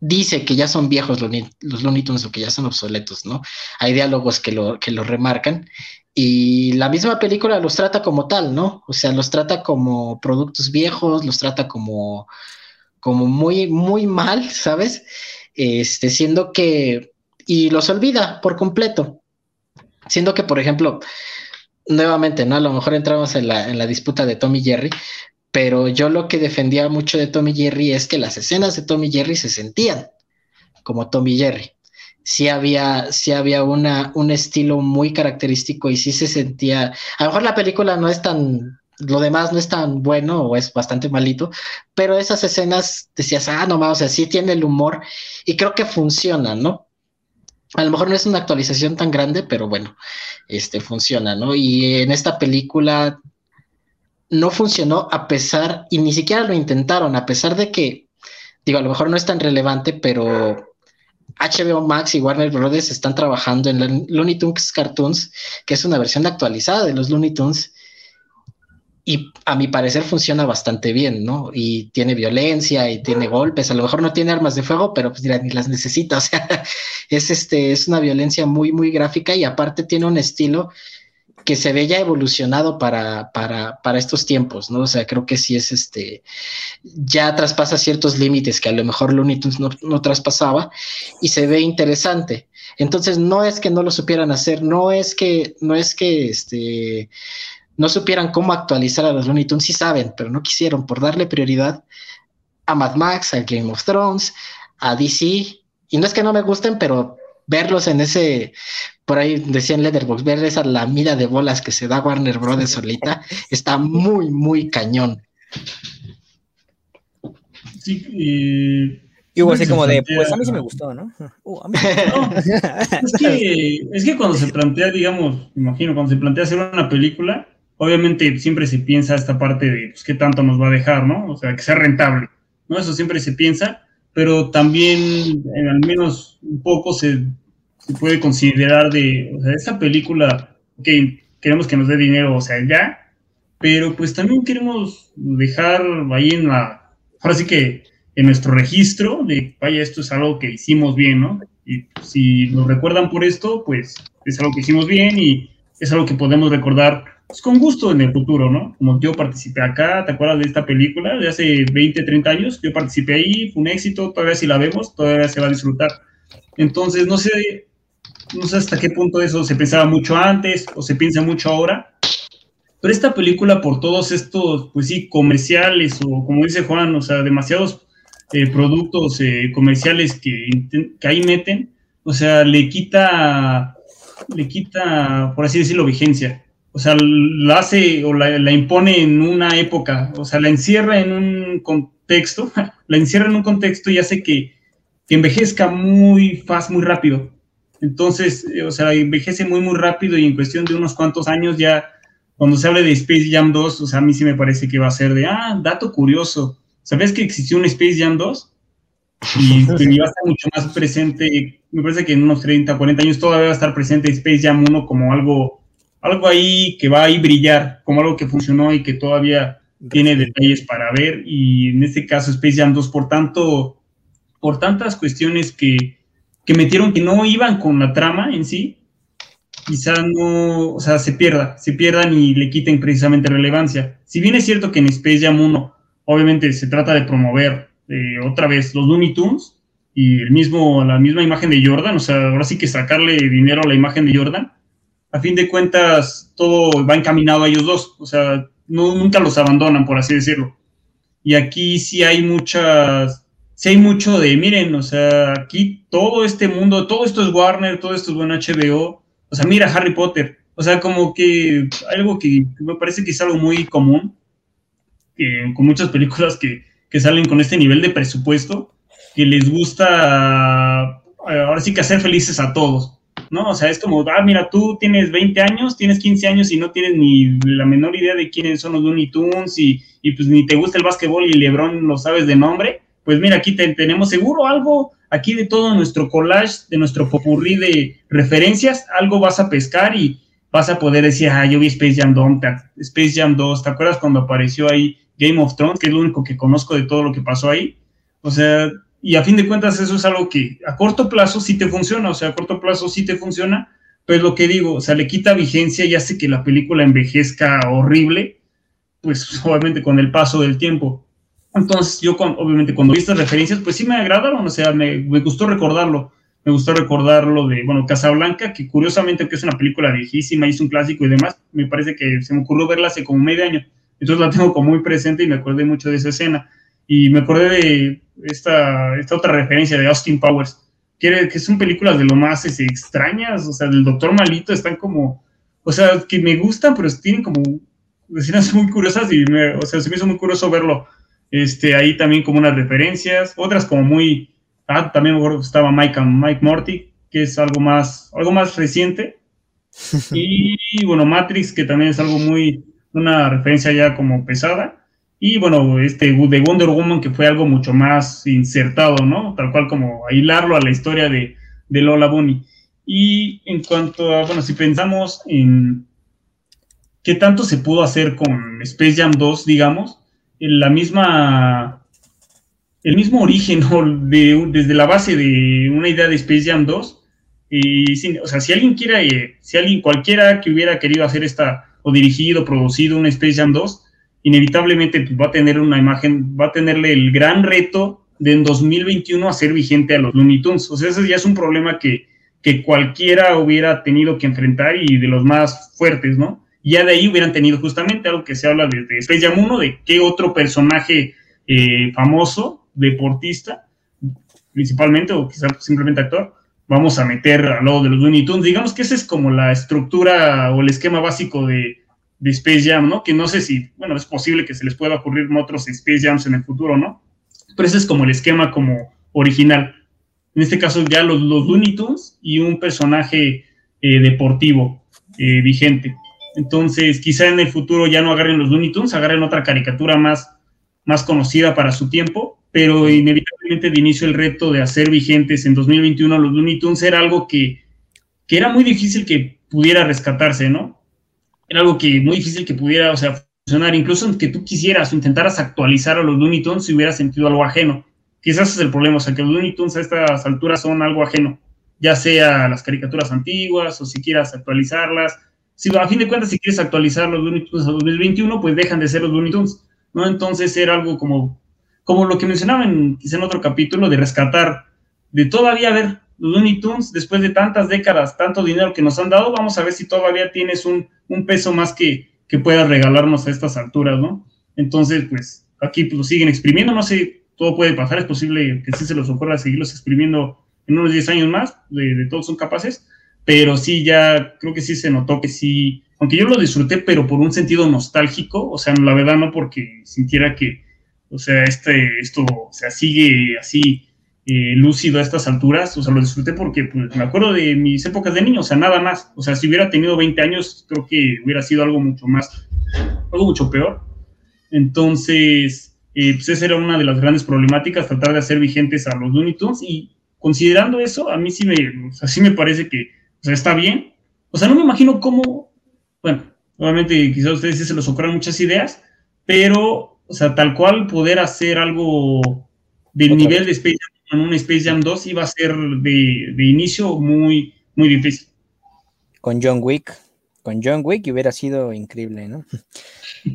dice que ya son viejos los, Looney Tunes o que ya son obsoletos, ¿no? Hay diálogos que lo, que lo remarcan y la misma película los trata como tal, ¿no? O sea, los trata como productos viejos, los trata como, como muy, muy mal, ¿sabes? Este, siendo que, y los olvida por completo. Siendo que, por ejemplo, nuevamente, ¿no? A lo mejor entramos en la, en la disputa de Tommy Jerry, pero yo lo que defendía mucho de Tommy Jerry es que las escenas de Tommy Jerry se sentían como Tommy Jerry sí había, sí había una, un estilo muy característico y sí se sentía, a lo mejor la película no es tan, lo demás no es tan bueno o es bastante malito, pero esas escenas decías, ah, no, o sea, sí tiene el humor y creo que funciona, ¿no? A lo mejor no es una actualización tan grande, pero bueno, este funciona, ¿no? Y en esta película no funcionó a pesar, y ni siquiera lo intentaron, a pesar de que, digo, a lo mejor no es tan relevante, pero HBO Max y Warner Brothers están trabajando en Looney Tunes Cartoons, que es una versión actualizada de los Looney Tunes. Y a mi parecer funciona bastante bien, ¿no? Y tiene violencia y tiene golpes. A lo mejor no tiene armas de fuego, pero pues ni las necesita. (laughs) O sea, es este, es una violencia muy, muy gráfica y aparte tiene un estilo que se ve ya evolucionado para, para, para, estos tiempos, ¿no? O sea, creo que sí es este, ya traspasa ciertos límites que a lo mejor Looney Tunes no, no, traspasaba y se ve interesante. Entonces, no es que no lo supieran hacer, no es que, no es que este, no supieran cómo actualizar a los Looney Tunes, sí saben, pero no quisieron por darle prioridad a Mad Max, a Game of Thrones, a DC, y no es que no me gusten, pero verlos en ese, por ahí decían Letterbox, ver esa lamida de bolas que se da Warner Brothers solita, está muy, muy cañón. Sí, y... Y hubo así como de, pues (laughs) a mí sí me gustó, ¿no? Uh, a mí es, que, es que cuando se plantea, digamos, imagino, cuando se plantea hacer una película, obviamente siempre se piensa esta parte de, pues, qué tanto nos va a dejar, ¿no? O sea, que sea rentable, ¿no? Eso siempre se piensa, pero también, en al menos un poco, se se puede considerar de, o sea, esta película, que queremos que nos dé dinero, o sea, ya, pero pues también queremos dejar ahí en la, ahora sí que en nuestro registro de, vaya, esto es algo que hicimos bien, ¿no? Y si nos recuerdan por esto, pues es algo que hicimos bien y es algo que podemos recordar pues, con gusto en el futuro, ¿no? Como yo participé acá, ¿te acuerdas de esta película de hace 20, 30 años? Yo participé ahí, fue un éxito, todavía si la vemos, todavía se va a disfrutar. Entonces, no sé, no sé hasta qué punto eso se pensaba mucho antes o se piensa mucho ahora. Pero esta película, por todos estos, pues sí, comerciales o como dice Juan, o sea, demasiados eh, productos eh, comerciales que, que, ahí meten, o sea, le quita, le quita, por así decirlo, vigencia. O sea, la hace o la, la impone en una época, o sea, la encierra en un contexto, (laughs) la encierra en un contexto y hace que, que envejezca muy fácil, muy rápido. Entonces, eh, o sea, envejece muy, muy rápido y en cuestión de unos cuantos años ya, cuando se hable de Space Jam 2, o sea, a mí sí me parece que va a ser de, ah, dato curioso, ¿sabes que existió un Space Jam 2? Y (laughs) que va a estar mucho más presente, me parece que en unos 30, 40 años todavía va a estar presente Space Jam 1 como algo, algo ahí que va a brillar, como algo que funcionó y que todavía tiene detalles para ver. Y en este caso Space Jam 2, por tanto, por tantas cuestiones que, que metieron que no iban con la trama en sí, quizá no, o sea, se pierda, se pierdan y le quiten precisamente relevancia. Si bien es cierto que en Space Jam 1, obviamente se trata de promover eh, otra vez los Looney Tunes y el mismo, la misma imagen de Jordan, o sea, ahora sí que sacarle dinero a la imagen de Jordan, a fin de cuentas todo va encaminado a ellos dos, o sea, no, nunca los abandonan, por así decirlo. Y aquí sí hay muchas si hay mucho de, miren, o sea, aquí todo este mundo, todo esto es Warner, todo esto es bueno HBO, o. Sea, mira Harry Potter, o sea, como que algo que me parece que es algo muy común, con muchas películas que, que salen con este nivel de presupuesto, que les gusta, ahora sí que hacer felices a todos, ¿no? O sea, es como, ah, mira, tú tienes 20 años, tienes 15 años y no tienes ni la menor idea de quiénes son los Looney Tunes y, y pues ni te gusta el básquetbol y LeBron lo sabes de nombre, pues mira, aquí tenemos seguro algo, aquí de todo nuestro collage, de nuestro popurrí de referencias, algo vas a pescar y vas a poder decir, ah, yo vi Space Jam 2, Space Jam 2, ¿te acuerdas cuando apareció ahí Game of Thrones, que es lo único que conozco de todo lo que pasó ahí? O sea, y a fin de cuentas eso es algo que a corto plazo sí te funciona, o sea, a corto plazo sí te funciona, pero lo que digo, o sea, le quita vigencia y hace que la película envejezca horrible, pues (laughs) obviamente con el paso del tiempo. Entonces, yo obviamente cuando vi estas referencias, pues sí me agradaron, o sea, me, gustó recordarlo. Me gustó recordarlo de, bueno, Casablanca, que curiosamente que es una película viejísima, es un clásico y demás, me parece que se me ocurrió verla hace como medio año. Entonces la tengo como muy presente y me acordé mucho de esa escena. Y me acordé de esta, esta otra referencia de Austin Powers, que, que son películas de lo más este, extrañas, o sea, del Doctor Malito, están como, o sea, que me gustan, pero tienen como escenas (laughs) muy curiosas y me, o sea, se me hizo muy curioso verlo este, ahí también como unas referencias, otras como muy, ah, también me acuerdo que estaba Mike, Mike Morty, que es algo más, algo más reciente. (laughs) Y bueno, Matrix, que también es algo muy, una referencia ya como pesada. Y bueno, este de Wonder Woman, que fue algo mucho más insertado, ¿no? Tal cual como a hilarlo a la historia de, de Lola Bunny. Y en cuanto a, bueno, si pensamos en qué tanto se pudo hacer con Space Jam 2, digamos, en la misma, el mismo origen, de, desde la base de una idea de Space Jam 2, y, o sea, si alguien quiere, eh, si alguien, cualquiera que hubiera querido hacer esta, o dirigido, producido un Space Jam 2, inevitablemente pues, va a tener una imagen, va a tenerle el gran reto de en 2021 hacer vigente a los Looney Tunes. O sea, ese ya es un problema que, que cualquiera hubiera tenido que enfrentar y de los más fuertes, ¿no? ya de ahí hubieran tenido justamente algo que se habla desde Space Jam 1, de qué otro personaje eh, famoso, deportista, principalmente, o quizás simplemente actor, vamos a meter al lado de los Looney Tunes. Digamos que esa es como la estructura o el esquema básico de, de Space Jam, ¿no? Que no sé si, bueno, es posible que se les pueda ocurrir otros Space Jams en el futuro, ¿no? Pero ese es como el esquema como original. En este caso ya los, los Looney Tunes y un personaje eh, deportivo eh, vigente. Entonces, quizá en el futuro ya no agarren los Looney Tunes, agarren otra caricatura más, más conocida para su tiempo, pero inevitablemente de inicio el reto de hacer vigentes en 2021 los Looney Tunes era algo que, que era muy difícil que pudiera rescatarse, ¿no? Era algo que muy difícil que pudiera, o sea, funcionar, incluso que tú quisieras o intentaras actualizar a los Looney Tunes si hubiera sentido algo ajeno. Quizás es el problema, o sea, que los Looney Tunes a estas alturas son algo ajeno, ya sea las caricaturas antiguas o si quieras actualizarlas. Si a fin de cuentas, si quieres actualizar los Looney Tunes a 2021, pues dejan de ser los Looney Tunes, ¿no? Entonces era algo como, como lo que mencionaba en, en otro capítulo, de rescatar, de todavía ver Looney Tunes, después de tantas décadas, tanto dinero que nos han dado, vamos a ver si todavía tienes un, un peso más que, que puedas regalarnos a estas alturas, ¿no? Entonces, pues aquí lo siguen exprimiendo, no sé, todo puede pasar, es posible que sí se los ocurra seguirlos exprimiendo en unos 10 años más, de, todos son capaces, pero sí, ya creo que sí se notó que sí, aunque yo lo disfruté, pero por un sentido nostálgico, o sea, la verdad no porque sintiera que, o sea, este, esto, o sigue así eh, lúcido a estas alturas, o sea, lo disfruté porque pues, me acuerdo de mis épocas de niño, o sea, nada más, o sea, si hubiera tenido 20 años, creo que hubiera sido algo mucho más, algo mucho peor. Entonces, eh, pues esa era una de las grandes problemáticas, tratar de hacer vigentes a los Looney Tunes y considerando eso, a mí sí me, o sea, sí me parece que o sea, está bien. O sea, no me imagino cómo, bueno, obviamente quizás a ustedes sí se les ocurran muchas ideas, pero, o sea, tal cual poder hacer algo del nivel de Space en un Space Jam 2 iba a ser de, de inicio muy, muy difícil. Con John Wick, con John Wick hubiera sido increíble, ¿no? (laughs)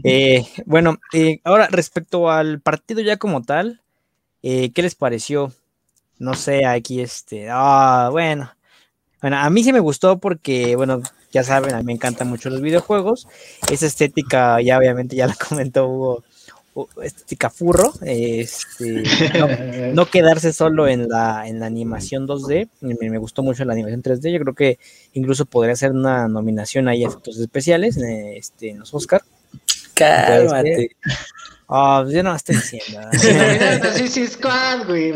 Eh, bueno, eh, ahora respecto al partido ya como tal, eh, ¿qué les pareció? No sé, aquí este, ah, bueno, bueno, a mí sí me gustó porque, bueno, ya saben, a mí me encantan mucho los videojuegos, esa estética, ya obviamente ya la (laughs) comentó Hugo, estética furro, este, (laughs) no, quedarse solo en la, en la animación 2D, me, gustó mucho la animación 3D, yo creo que incluso podría ser una nominación ahí a efectos especiales este, en los Oscar. Cálmate. Oh, yo no estoy diciendo. sí, sí, Squad, güey.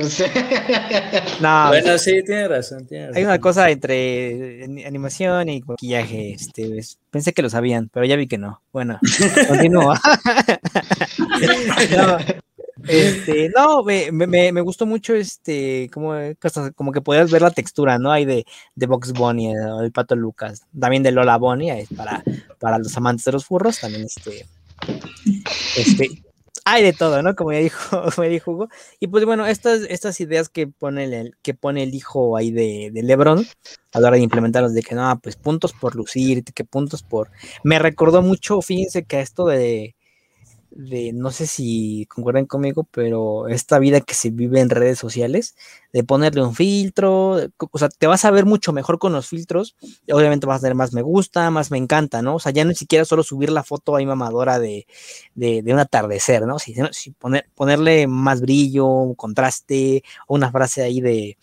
no, bueno, sí, tiene razón, Hay una cosa entre animación y maquillaje. Este, pensé que lo sabían, pero ya vi que no. Bueno, (laughs) continúa. no, este, no, me, me, me, gustó mucho este, como, como que podías ver la textura, ¿no? Hay de, de Box Bunny, el, el Pato Lucas, también de Lola Bunny, para, para los amantes de los furros, también este, este, hay de todo, ¿no? Como ya dijo, (laughs) me dijo Hugo. Y pues bueno, estas, estas ideas que pone el, que pone el hijo ahí de, de Lebron a la hora de implementarlos, de que no, pues puntos por lucir, que puntos por. Me recordó mucho, fíjense que esto de de, no sé si concuerdan conmigo, pero esta vida que se vive en redes sociales, de ponerle un filtro, o sea, te vas a ver mucho mejor con los filtros, obviamente vas a tener más me gusta, más me encanta, ¿no? O sea, ya no siquiera solo subir la foto ahí mamadora de, de, un atardecer, ¿no? Si, si poner, ponerle más brillo, contraste, una frase ahí de,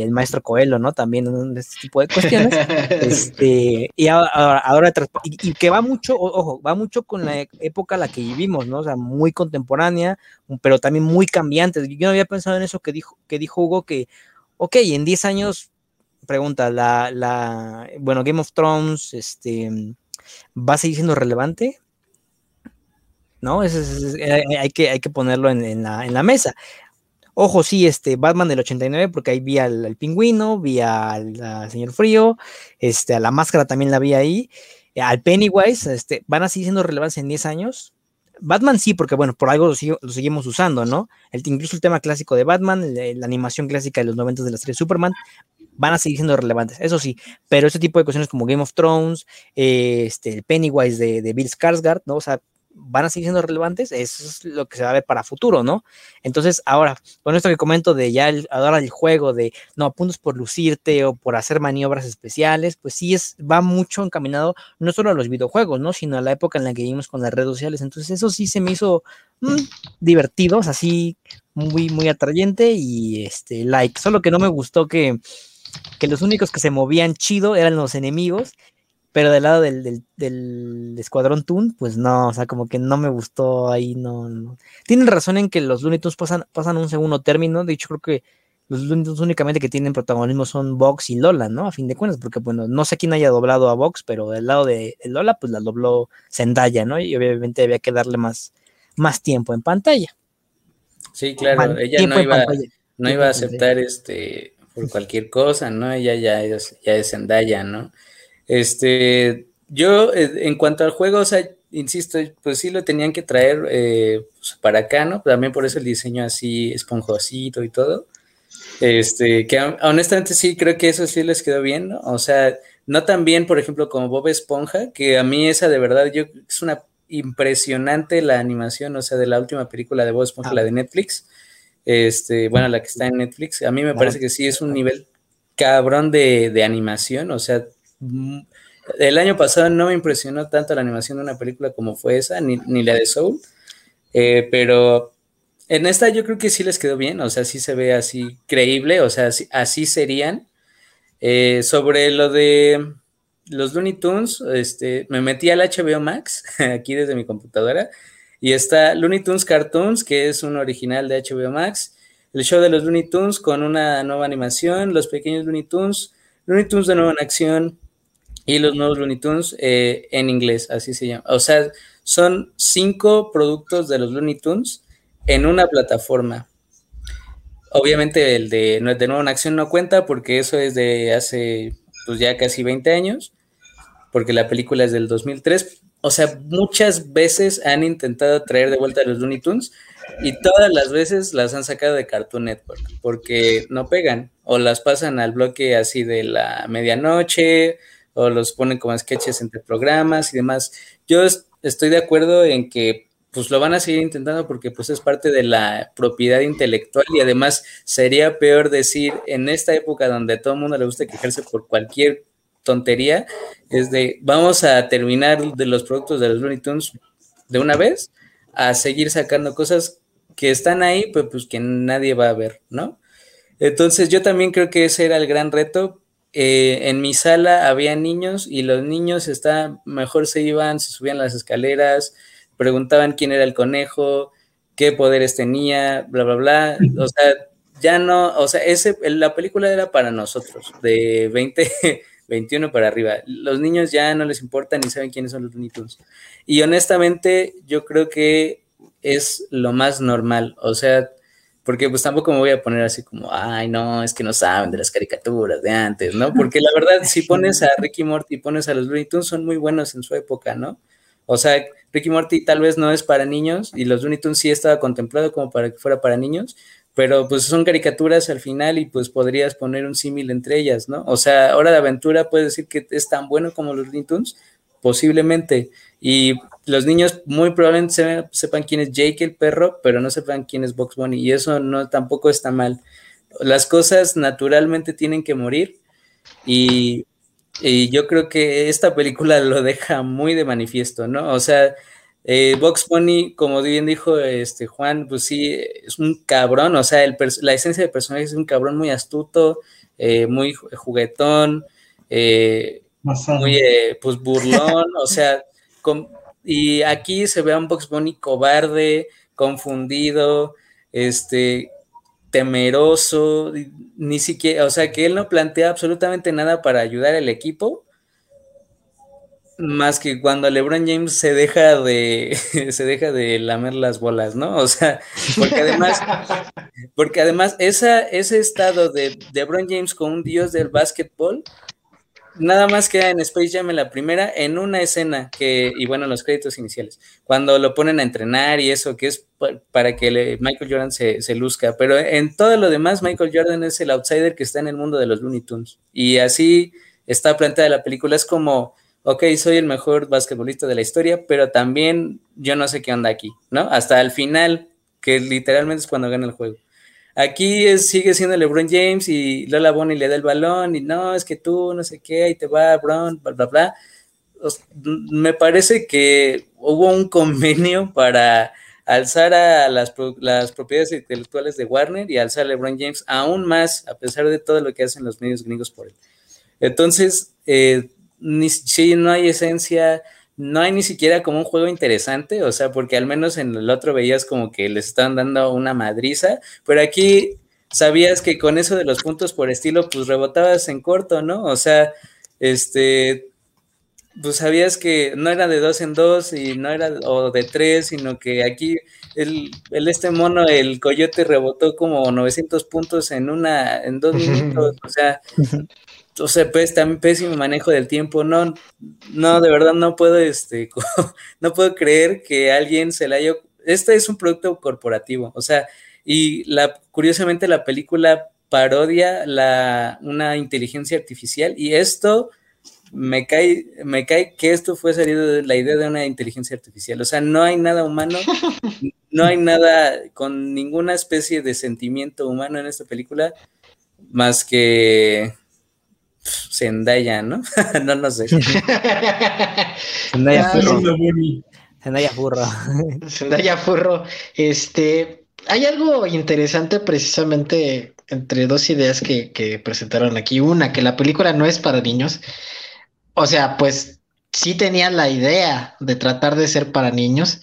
del maestro Coelho, ¿no? También este tipo de cuestiones. (laughs) este, y ahora, y, que va mucho, ojo, va mucho con la época a la que vivimos, ¿no? O sea, muy contemporánea, pero también muy cambiante. Yo no había pensado en eso que dijo, que dijo Hugo, que, ok, en 10 años, pregunta, la, la, bueno, Game of Thrones, este, ¿va a seguir siendo relevante? ¿no? Es, hay, que, hay que ponerlo en, la, mesa. Ojo, sí, este, Batman del 89, porque ahí vi al, pingüino, vi al, señor Frío, este, a la máscara también la vi ahí, al Pennywise, este, van a seguir siendo relevantes en 10 años. Batman sí, porque bueno, por algo lo, seguimos usando, ¿no? El, incluso el tema clásico de Batman, la animación clásica de los 90 de la serie Superman, van a seguir siendo relevantes, eso sí, pero ese tipo de cuestiones como Game of Thrones, eh, este, el Pennywise de, de Bill Skarsgård, ¿no? O sea, van a seguir siendo relevantes, eso es lo que se va a ver para futuro, ¿no? Entonces, ahora, con esto que comento de ya el, ahora el juego de no apuntes por lucirte o por hacer maniobras especiales, pues sí es, va mucho encaminado no solo a los videojuegos, ¿no? Sino a la época en la que vivimos con las redes sociales. Entonces, eso sí se me hizo mm, divertido, así muy, muy atrayente y este, like. Solo que no me gustó que, que los únicos que se movían chido eran los enemigos pero del lado del, del, Escuadrón Toon, pues no, o sea, como que no me gustó ahí, no, Tienen razón en que los Looney Tunes pasan, pasan un segundo término, de hecho creo que los Looney Tunes únicamente que tienen protagonismo son Vox y Lola, ¿no? A fin de cuentas, porque bueno, no sé quién haya doblado a Vox, pero del lado de, Lola, pues la dobló Zendaya, ¿no? Y obviamente había que darle más, más tiempo en pantalla. Sí, claro, ella no iba, no iba a aceptar este por cualquier cosa, ¿no? Ella ya es, ya es Zendaya, ¿no? Este, yo, eh, en cuanto al juego, o sea, insisto, pues sí lo tenían que traer eh, pues, para acá, ¿no? También por eso el diseño así esponjosito y todo. Este, que honestamente sí creo que eso sí les quedó bien, ¿no? O sea, no tan bien, por ejemplo, como Bob Esponja, que a mí esa de verdad, yo es una impresionante la animación, o sea, de la última película de Bob Esponja, ah. la de Netflix. Este, bueno, la que está en Netflix, a mí me parece que sí es un nivel cabrón de, de animación, o sea, el año pasado no me impresionó tanto la animación de una película como fue esa, ni, la de Soul, eh, pero en esta yo creo que sí les quedó bien, o sea, sí se ve así creíble, o sea, así, serían. Eh, sobre lo de los Looney Tunes, este, me metí al HBO Max, (laughs) aquí desde mi computadora, y está Looney Tunes Cartoons, que es un original de HBO Max, el show de los Looney Tunes con una nueva animación, los pequeños Looney Tunes, Looney Tunes de nuevo en acción, y los nuevos Looney Tunes eh, en inglés, así se llama. O sea, son cinco productos de los Looney Tunes en una plataforma. Obviamente el de, de nuevo en acción no cuenta porque eso es de hace pues ya casi 20 años, porque la película es del 2003. O sea, muchas veces han intentado traer de vuelta los Looney Tunes y todas las veces las han sacado de Cartoon Network porque no pegan o las pasan al bloque así de la medianoche o los ponen como sketches entre programas y demás. Yo estoy de acuerdo en que pues lo van a seguir intentando porque pues es parte de la propiedad intelectual y además sería peor decir en esta época donde a todo el mundo le gusta quejarse por cualquier tontería, es de vamos a terminar de los productos de los Looney Tunes de una vez a seguir sacando cosas que están ahí, pues, pues que nadie va a ver, ¿no? Entonces yo también creo que ese era el gran reto, eh, en mi sala había niños y los niños está, mejor se iban, se subían las escaleras, preguntaban quién era el conejo, qué poderes tenía, bla, bla, bla. O sea, ya no, o sea, ese, la película era para nosotros, de 20, 21 (laughs) para arriba. Los niños ya no les importa ni saben quiénes son los Looney Y honestamente, yo creo que es lo más normal. O sea, porque pues tampoco me voy a poner así como, ay, no, es que no saben de las caricaturas de antes, ¿no? Porque la verdad, si pones a Ricky Morty y pones a los Looney Tunes, son muy buenos en su época, ¿no? O sea, Ricky Morty tal vez no es para niños y los Looney Tunes sí estaba contemplado como para que fuera para niños, pero pues son caricaturas al final y pues podrías poner un símil entre ellas, ¿no? O sea, Hora de Aventura puede decir que es tan bueno como los Looney Tunes, posiblemente, y los niños muy probablemente sepan quién es Jake el perro, pero no sepan quién es Box Bunny. Y eso no tampoco está mal. Las cosas naturalmente tienen que morir. Y, yo creo que esta película lo deja muy de manifiesto, ¿no? O sea, eh, Box Bunny, como bien dijo este Juan, pues sí, es un cabrón. O sea, la esencia del personaje es un cabrón muy astuto, eh, muy juguetón, eh, muy pues burlón. o sea, y aquí se ve a un Box Bunny cobarde, confundido, este, temeroso, ni siquiera, o sea, que él no plantea absolutamente nada para ayudar al equipo. Más que cuando LeBron James se deja de (laughs) se deja de lamer las bolas, ¿no? O sea, porque además porque además ese estado de LeBron James con un dios del básquetbol nada más queda en Space Jam en la primera, en una escena que, y bueno, los créditos iniciales, cuando lo ponen a entrenar y eso, que es para que Michael Jordan se, luzca, pero en todo lo demás, Michael Jordan es el outsider que está en el mundo de los Looney Tunes. Y así está planteada la película, es como, ok, soy el mejor basquetbolista de la historia, pero también yo no sé qué onda aquí, ¿no? Hasta el final, que literalmente es cuando gana el juego. Aquí sigue siendo LeBron James y Lola Bonnie le da el balón y no, es que tú, no sé qué, ahí te va, Brown, bla, bla, bla. me parece que hubo un convenio para alzar a las, las, propiedades intelectuales de Warner y alzar a LeBron James aún más, a pesar de todo lo que hacen los medios gringos por él. Entonces, eh, ni, si no hay esencia, no hay ni siquiera como un juego interesante, o sea, porque al menos en el otro veías como que les estaban dando una madriza, pero aquí sabías que con eso de los puntos por estilo, pues rebotabas en corto, ¿no? O sea, este, pues sabías que no era de dos en dos y no era o de tres, sino que aquí el, el este mono, el coyote rebotó como 900 puntos en una, en dos (laughs) minutos, o sea, (laughs) o sea, pues también pésimo manejo del tiempo, no, no, de verdad no puedo, este, (laughs) no puedo creer que alguien se la haya, este es un producto corporativo, o sea, y la, curiosamente la película parodia la, una inteligencia artificial y esto me cae, me cae que esto fue salido de la idea de una inteligencia artificial, o sea, no hay nada humano, no hay nada con ninguna especie de sentimiento humano en esta película, más que Zendaya, ¿no? (laughs) no, no sé. (laughs) Zendaya Furro. Zendaya (laughs) Furro. Zendaya Furro. Este, hay algo interesante precisamente entre dos ideas que, que presentaron aquí. Una, que la película no es para niños. O sea, pues sí tenía la idea de tratar de ser para niños,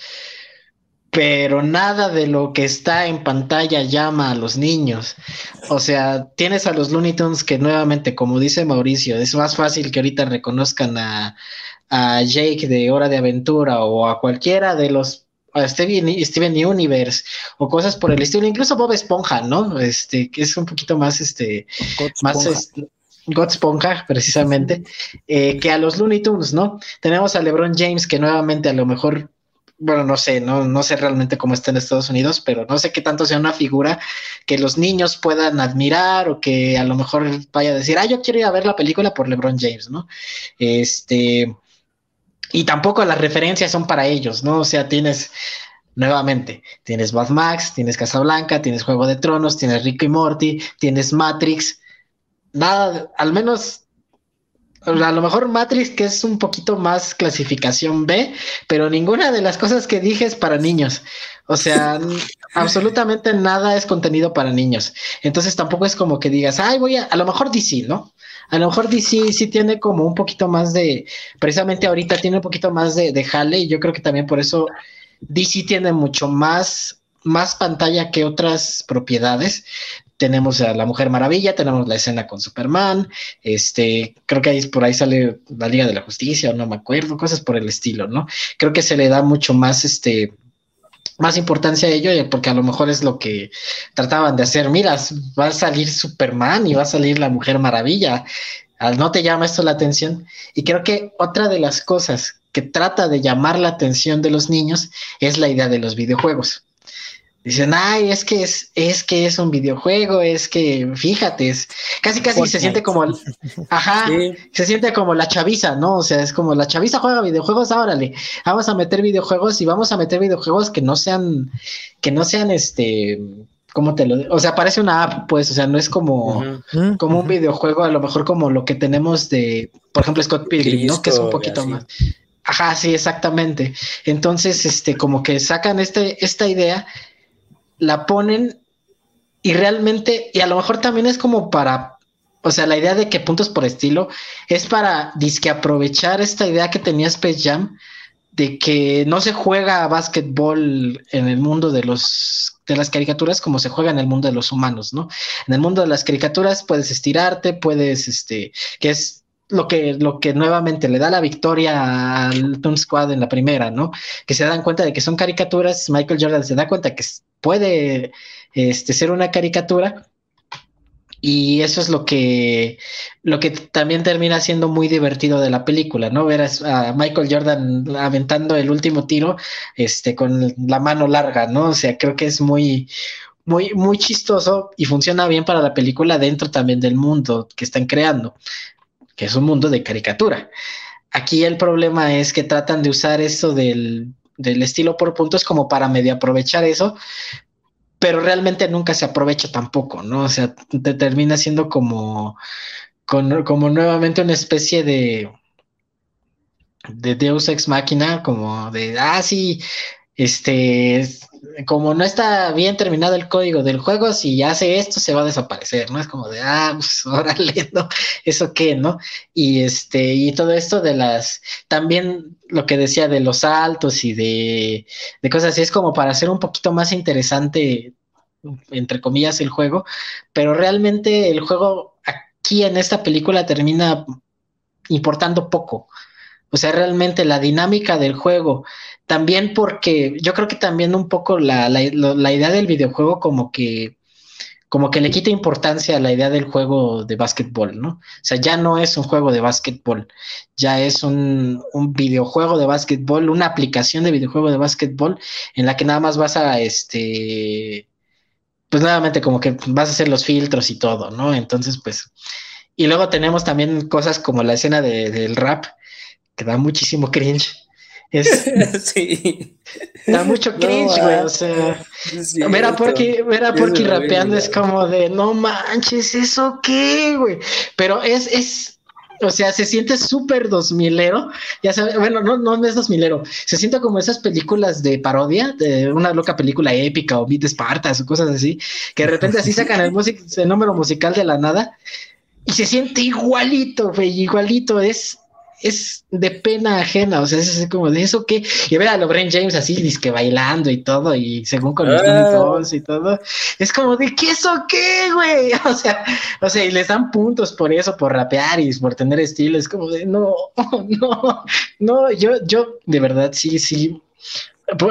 pero nada de lo que está en pantalla llama a los niños. O sea, tienes a los Looney Tunes que nuevamente, como dice Mauricio, es más fácil que ahorita reconozcan a, Jake de Hora de Aventura o a cualquiera de los a Steven, Steven Universe o cosas por el estilo, incluso Bob Esponja, ¿no? Este, que es un poquito más, este, más, este, God Esponja, precisamente, eh, que a los Looney Tunes, ¿no? Tenemos a LeBron James, que nuevamente a lo mejor bueno, no sé, no, no sé realmente cómo está en Estados Unidos, pero no sé qué tanto sea una figura que los niños puedan admirar o que a lo mejor vaya a decir, ah, yo quiero ir a ver la película por LeBron James, ¿no? Este, y tampoco las referencias son para ellos, ¿no? O sea, tienes, nuevamente, tienes Mad Max, tienes Casablanca, tienes Juego de Tronos, tienes Rick y Morty, tienes Matrix, nada, al menos a lo mejor Matrix, que es un poquito más clasificación B, pero ninguna de las cosas que dije es para niños. O sea, (laughs) absolutamente nada es contenido para niños. Entonces tampoco es como que digas, ay, voy a, a lo mejor DC, ¿no? A lo mejor DC sí tiene como un poquito más de, precisamente ahorita tiene un poquito más de, de jale y yo creo que también por eso DC tiene mucho más más pantalla que otras propiedades, tenemos a la Mujer Maravilla, tenemos la escena con Superman, este, creo que ahí por ahí sale la Liga de la Justicia, no me acuerdo, cosas por el estilo, ¿no? Creo que se le da mucho más, este, más importancia a ello, porque a lo mejor es lo que trataban de hacer. Mira, va a salir Superman y va a salir la Mujer Maravilla. ¿No te llama esto la atención? Y creo que otra de las cosas que trata de llamar la atención de los niños es la idea de los videojuegos. Dicen, ay, es que es, es que es un videojuego, es que, fíjate, es casi casi se siente como, ajá, se siente como la chaviza, ¿no? O sea, es como la chaviza juega videojuegos, órale, vamos a meter videojuegos y vamos a meter videojuegos que no sean, que no sean este, ¿cómo te lo O sea, parece una app, pues, o sea, no es como, como un videojuego, a lo mejor como lo que tenemos de, por ejemplo, Scott Pilgrim, ¿no? Que es un poquito más. Ajá, sí, exactamente. Entonces, este, como que sacan este, esta idea la ponen y realmente, y a lo mejor también es como para, o sea, la idea de que puntos por estilo es para disque aprovechar esta idea que tenía Space Jam de que no se juega a básquetbol en el mundo de los de las caricaturas como se juega en el mundo de los humanos, ¿no? En el mundo de las caricaturas puedes estirarte, puedes, este, que es lo que, lo que nuevamente le da la victoria al Toon Squad en la primera, ¿no? Que se dan cuenta de que son caricaturas, Michael Jordan se da cuenta que puede este, ser una caricatura y eso es lo que, lo que también termina siendo muy divertido de la película, ¿no? Ver a, Michael Jordan aventando el último tiro este, con la mano larga, ¿no? O sea, creo que es muy, muy, muy chistoso y funciona bien para la película dentro también del mundo que están creando, que es un mundo de caricatura. Aquí el problema es que tratan de usar eso del, del estilo por puntos como para medio aprovechar eso, pero realmente nunca se aprovecha tampoco, ¿no? O sea, te termina siendo como, como nuevamente una especie de, de Deus Ex Máquina, como de, ah, sí, este, como no está bien terminado el código del juego, si hace esto se va a desaparecer, ¿no? Es como de, ah, pues (laughs) órale, ¿no? ¿Eso qué, no? Y este, y todo esto de las, también lo que decía de los saltos y de, de cosas así, es como para hacer un poquito más interesante, entre comillas, el juego, pero realmente el juego aquí en esta película termina importando poco. O sea, realmente la dinámica del juego, también porque yo creo que también un poco la, idea del videojuego como que como que le quita importancia a la idea del juego de básquetbol, ¿no? O sea, ya no es un juego de básquetbol, ya es un, un, videojuego de básquetbol, una aplicación de videojuego de básquetbol en la que nada más vas a, este, pues nuevamente como que vas a hacer los filtros y todo, ¿no? Entonces, pues, y luego tenemos también cosas como la escena del rap, que da muchísimo cringe. Es, (laughs) sí. Da mucho cringe, güey. o sea, ver a Porky, ver a Porky rapeando es como de no manches, ¿eso qué, güey? Pero es, es, o sea, se siente súper dos milero. Ya sabes, bueno, no, no es dos milero. Se siente como esas películas de parodia, de una loca película épica o Beat Espartas o cosas así, que de repente así sacan el, el número musical de la nada y se siente igualito, güey, igualito. Es, es de pena ajena, o sea, es como de eso que, y ver a LeBron James así, disque bailando y todo, y según con los ah. y todo, es como de, ¿qué eso qué, güey? (laughs) O sea, o sea, y les dan puntos por eso, por rapear y por tener estilo, es como de, no, (laughs) no, no, yo, yo, de verdad, sí, sí,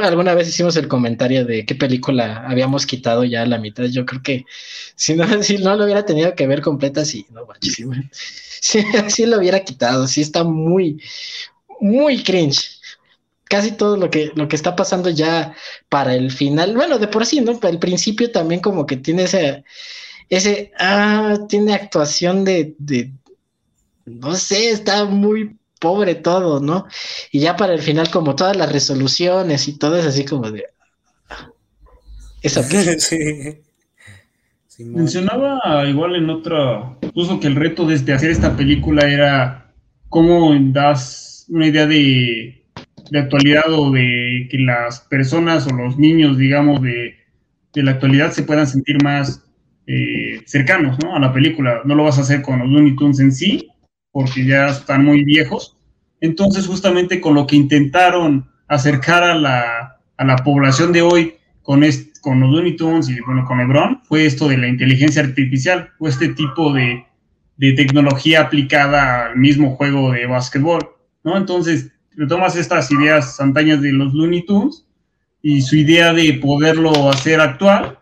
alguna vez hicimos el comentario de qué película habíamos quitado ya la mitad. Yo creo que si no, (laughs) si no lo hubiera tenido que ver completa, sí, no manches, sí, (laughs) sí, lo hubiera quitado. Sí, está muy, muy cringe. Casi todo lo que, lo que está pasando ya para el final, bueno, de por sí, ¿no? Para el principio también como que tiene ese, ese, ah, tiene actuación de, de, no sé, está muy pobre todo, ¿no? Y ya para el final, como todas las resoluciones y todo es así como de... Eso (laughs) sí. Mencionaba igual en otra, puso que el reto desde hacer esta película era cómo das una idea de, de actualidad o de que las personas o los niños, digamos, de, de la actualidad se puedan sentir más eh, cercanos ¿no? a la película. No lo vas a hacer con los Looney Tunes en sí, porque ya están muy viejos. Entonces, justamente con lo que intentaron acercar a la, a la población de hoy con, con los Looney Tunes y bueno, con Lebron, fue esto de la inteligencia artificial, o este tipo de, de tecnología aplicada al mismo juego de básquetbol, ¿no? Entonces, tomas estas ideas antañas de los Looney Tunes y su idea de poderlo hacer actual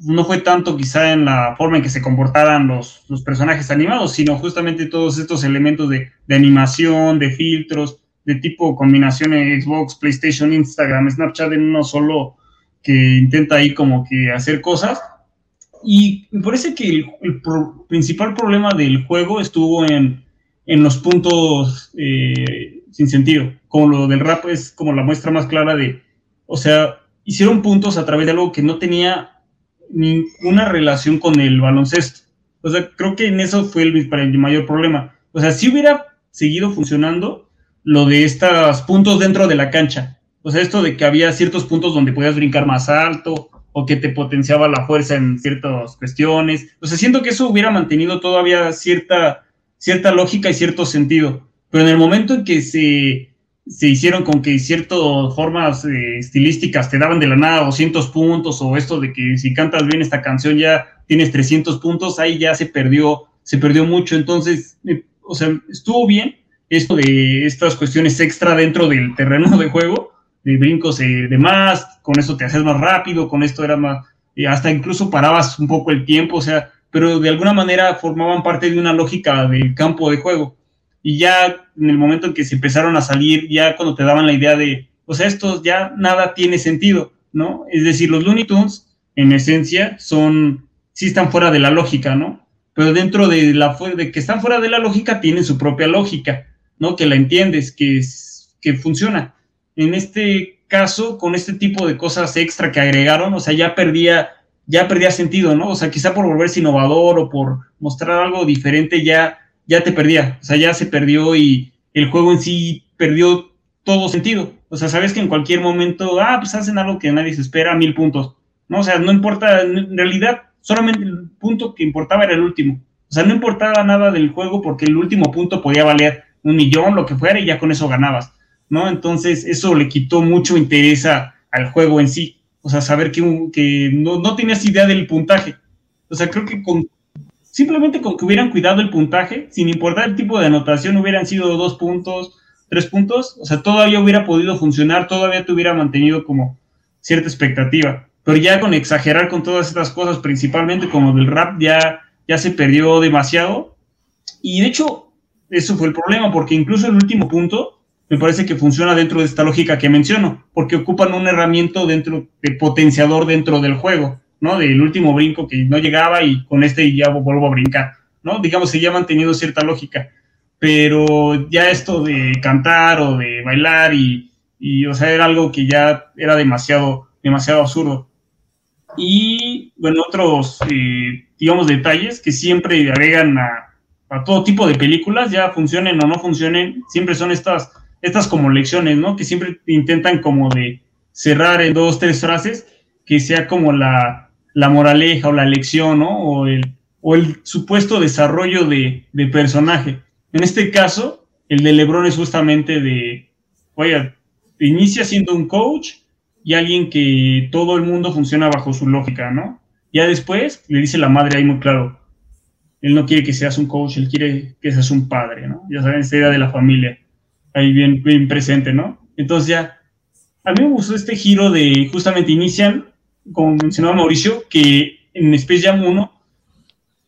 no fue tanto quizá en la forma en que se comportaran los, los personajes animados, sino justamente todos estos elementos de, de, animación, de filtros, de tipo combinación Xbox, PlayStation, Instagram, Snapchat en uno solo que intenta ahí como que hacer cosas. Y me parece que el, principal problema del juego estuvo en, en los puntos eh, sin sentido, como lo del rap es como la muestra más clara de, o sea, hicieron puntos a través de algo que no tenía ninguna relación con el baloncesto. O sea, creo que en eso fue el, mayor problema. O sea, si hubiera seguido funcionando lo de estos puntos dentro de la cancha. O sea, esto de que había ciertos puntos donde podías brincar más alto o que te potenciaba la fuerza en ciertas cuestiones. O sea, siento que eso hubiera mantenido todavía cierta, cierta lógica y cierto sentido. Pero en el momento en que se se hicieron con que ciertas formas eh, estilísticas te daban de la nada 200 puntos o esto de que si cantas bien esta canción ya tienes 300 puntos, ahí ya se perdió, se perdió mucho. Entonces, o sea, estuvo bien esto de estas cuestiones extra dentro del terreno de juego, de brincos de más, con esto te haces más rápido, con esto era más, hasta incluso parabas un poco el tiempo, o sea, pero de alguna manera formaban parte de una lógica del campo de juego. Y ya en el momento en que se empezaron a salir, ya cuando te daban la idea de, o sea, estos ya nada tiene sentido, ¿no? Es decir, los Looney Tunes, en esencia, son, sí están fuera de la lógica, ¿no? Pero dentro de, la, de que están fuera de la lógica, tienen su propia lógica, ¿no? Que la entiendes, que, que funciona. En este caso, con este tipo de cosas extra que agregaron, o sea, ya perdía, ya perdía sentido, ¿no? O sea, quizá por volverse innovador o por mostrar algo diferente, ya ya te perdía, o sea, ya se perdió y el juego en sí perdió todo sentido. O sea, sabes que en cualquier momento, ah, pues hacen algo que nadie se espera, mil puntos. No, o sea, no importa, en realidad, solamente el punto que importaba era el último. O sea, no importaba nada del juego porque el último punto podía valer un millón, lo que fuera, y ya con eso ganabas, ¿no? Entonces, eso le quitó mucho interés al juego en sí. O sea, saber que, que no, no tenías idea del puntaje. O sea, creo que con Simplemente con que hubieran cuidado el puntaje, sin importar el tipo de anotación, hubieran sido dos puntos, tres puntos, o sea, todavía hubiera podido funcionar, todavía te hubiera mantenido como cierta expectativa. Pero ya con exagerar con todas estas cosas, principalmente como del rap, ya, ya se perdió demasiado. Y de hecho, eso fue el problema, porque incluso el último punto me parece que funciona dentro de esta lógica que menciono, porque ocupan un herramienta dentro de potenciador dentro del juego. ¿No? Del último brinco que no llegaba y con este ya vuelvo a brincar, ¿no? Digamos han mantenido cierta lógica, pero ya esto de cantar o de bailar y, y o sea, era algo que ya era demasiado, demasiado absurdo. Y, bueno, otros, eh, digamos, detalles que siempre agregan a, a todo tipo de películas, ya funcionen o no funcionen, siempre son estas, estas como lecciones, ¿no? Que siempre intentan como de cerrar en dos, tres frases, que sea como la, la moraleja o la lección, ¿no? O el, o el supuesto desarrollo de, personaje. En este caso, el de Lebron es justamente de, oye, inicia siendo un coach y alguien que todo el mundo funciona bajo su lógica, ¿no? Ya después le dice la madre ahí muy claro, él no quiere que seas un coach, él quiere que seas un padre, ¿no? Ya saben, esta idea de la familia, ahí bien, bien presente, ¿no? Entonces ya, a mí me gustó este giro de justamente inician como mencionaba Mauricio, que en Space Jam 1,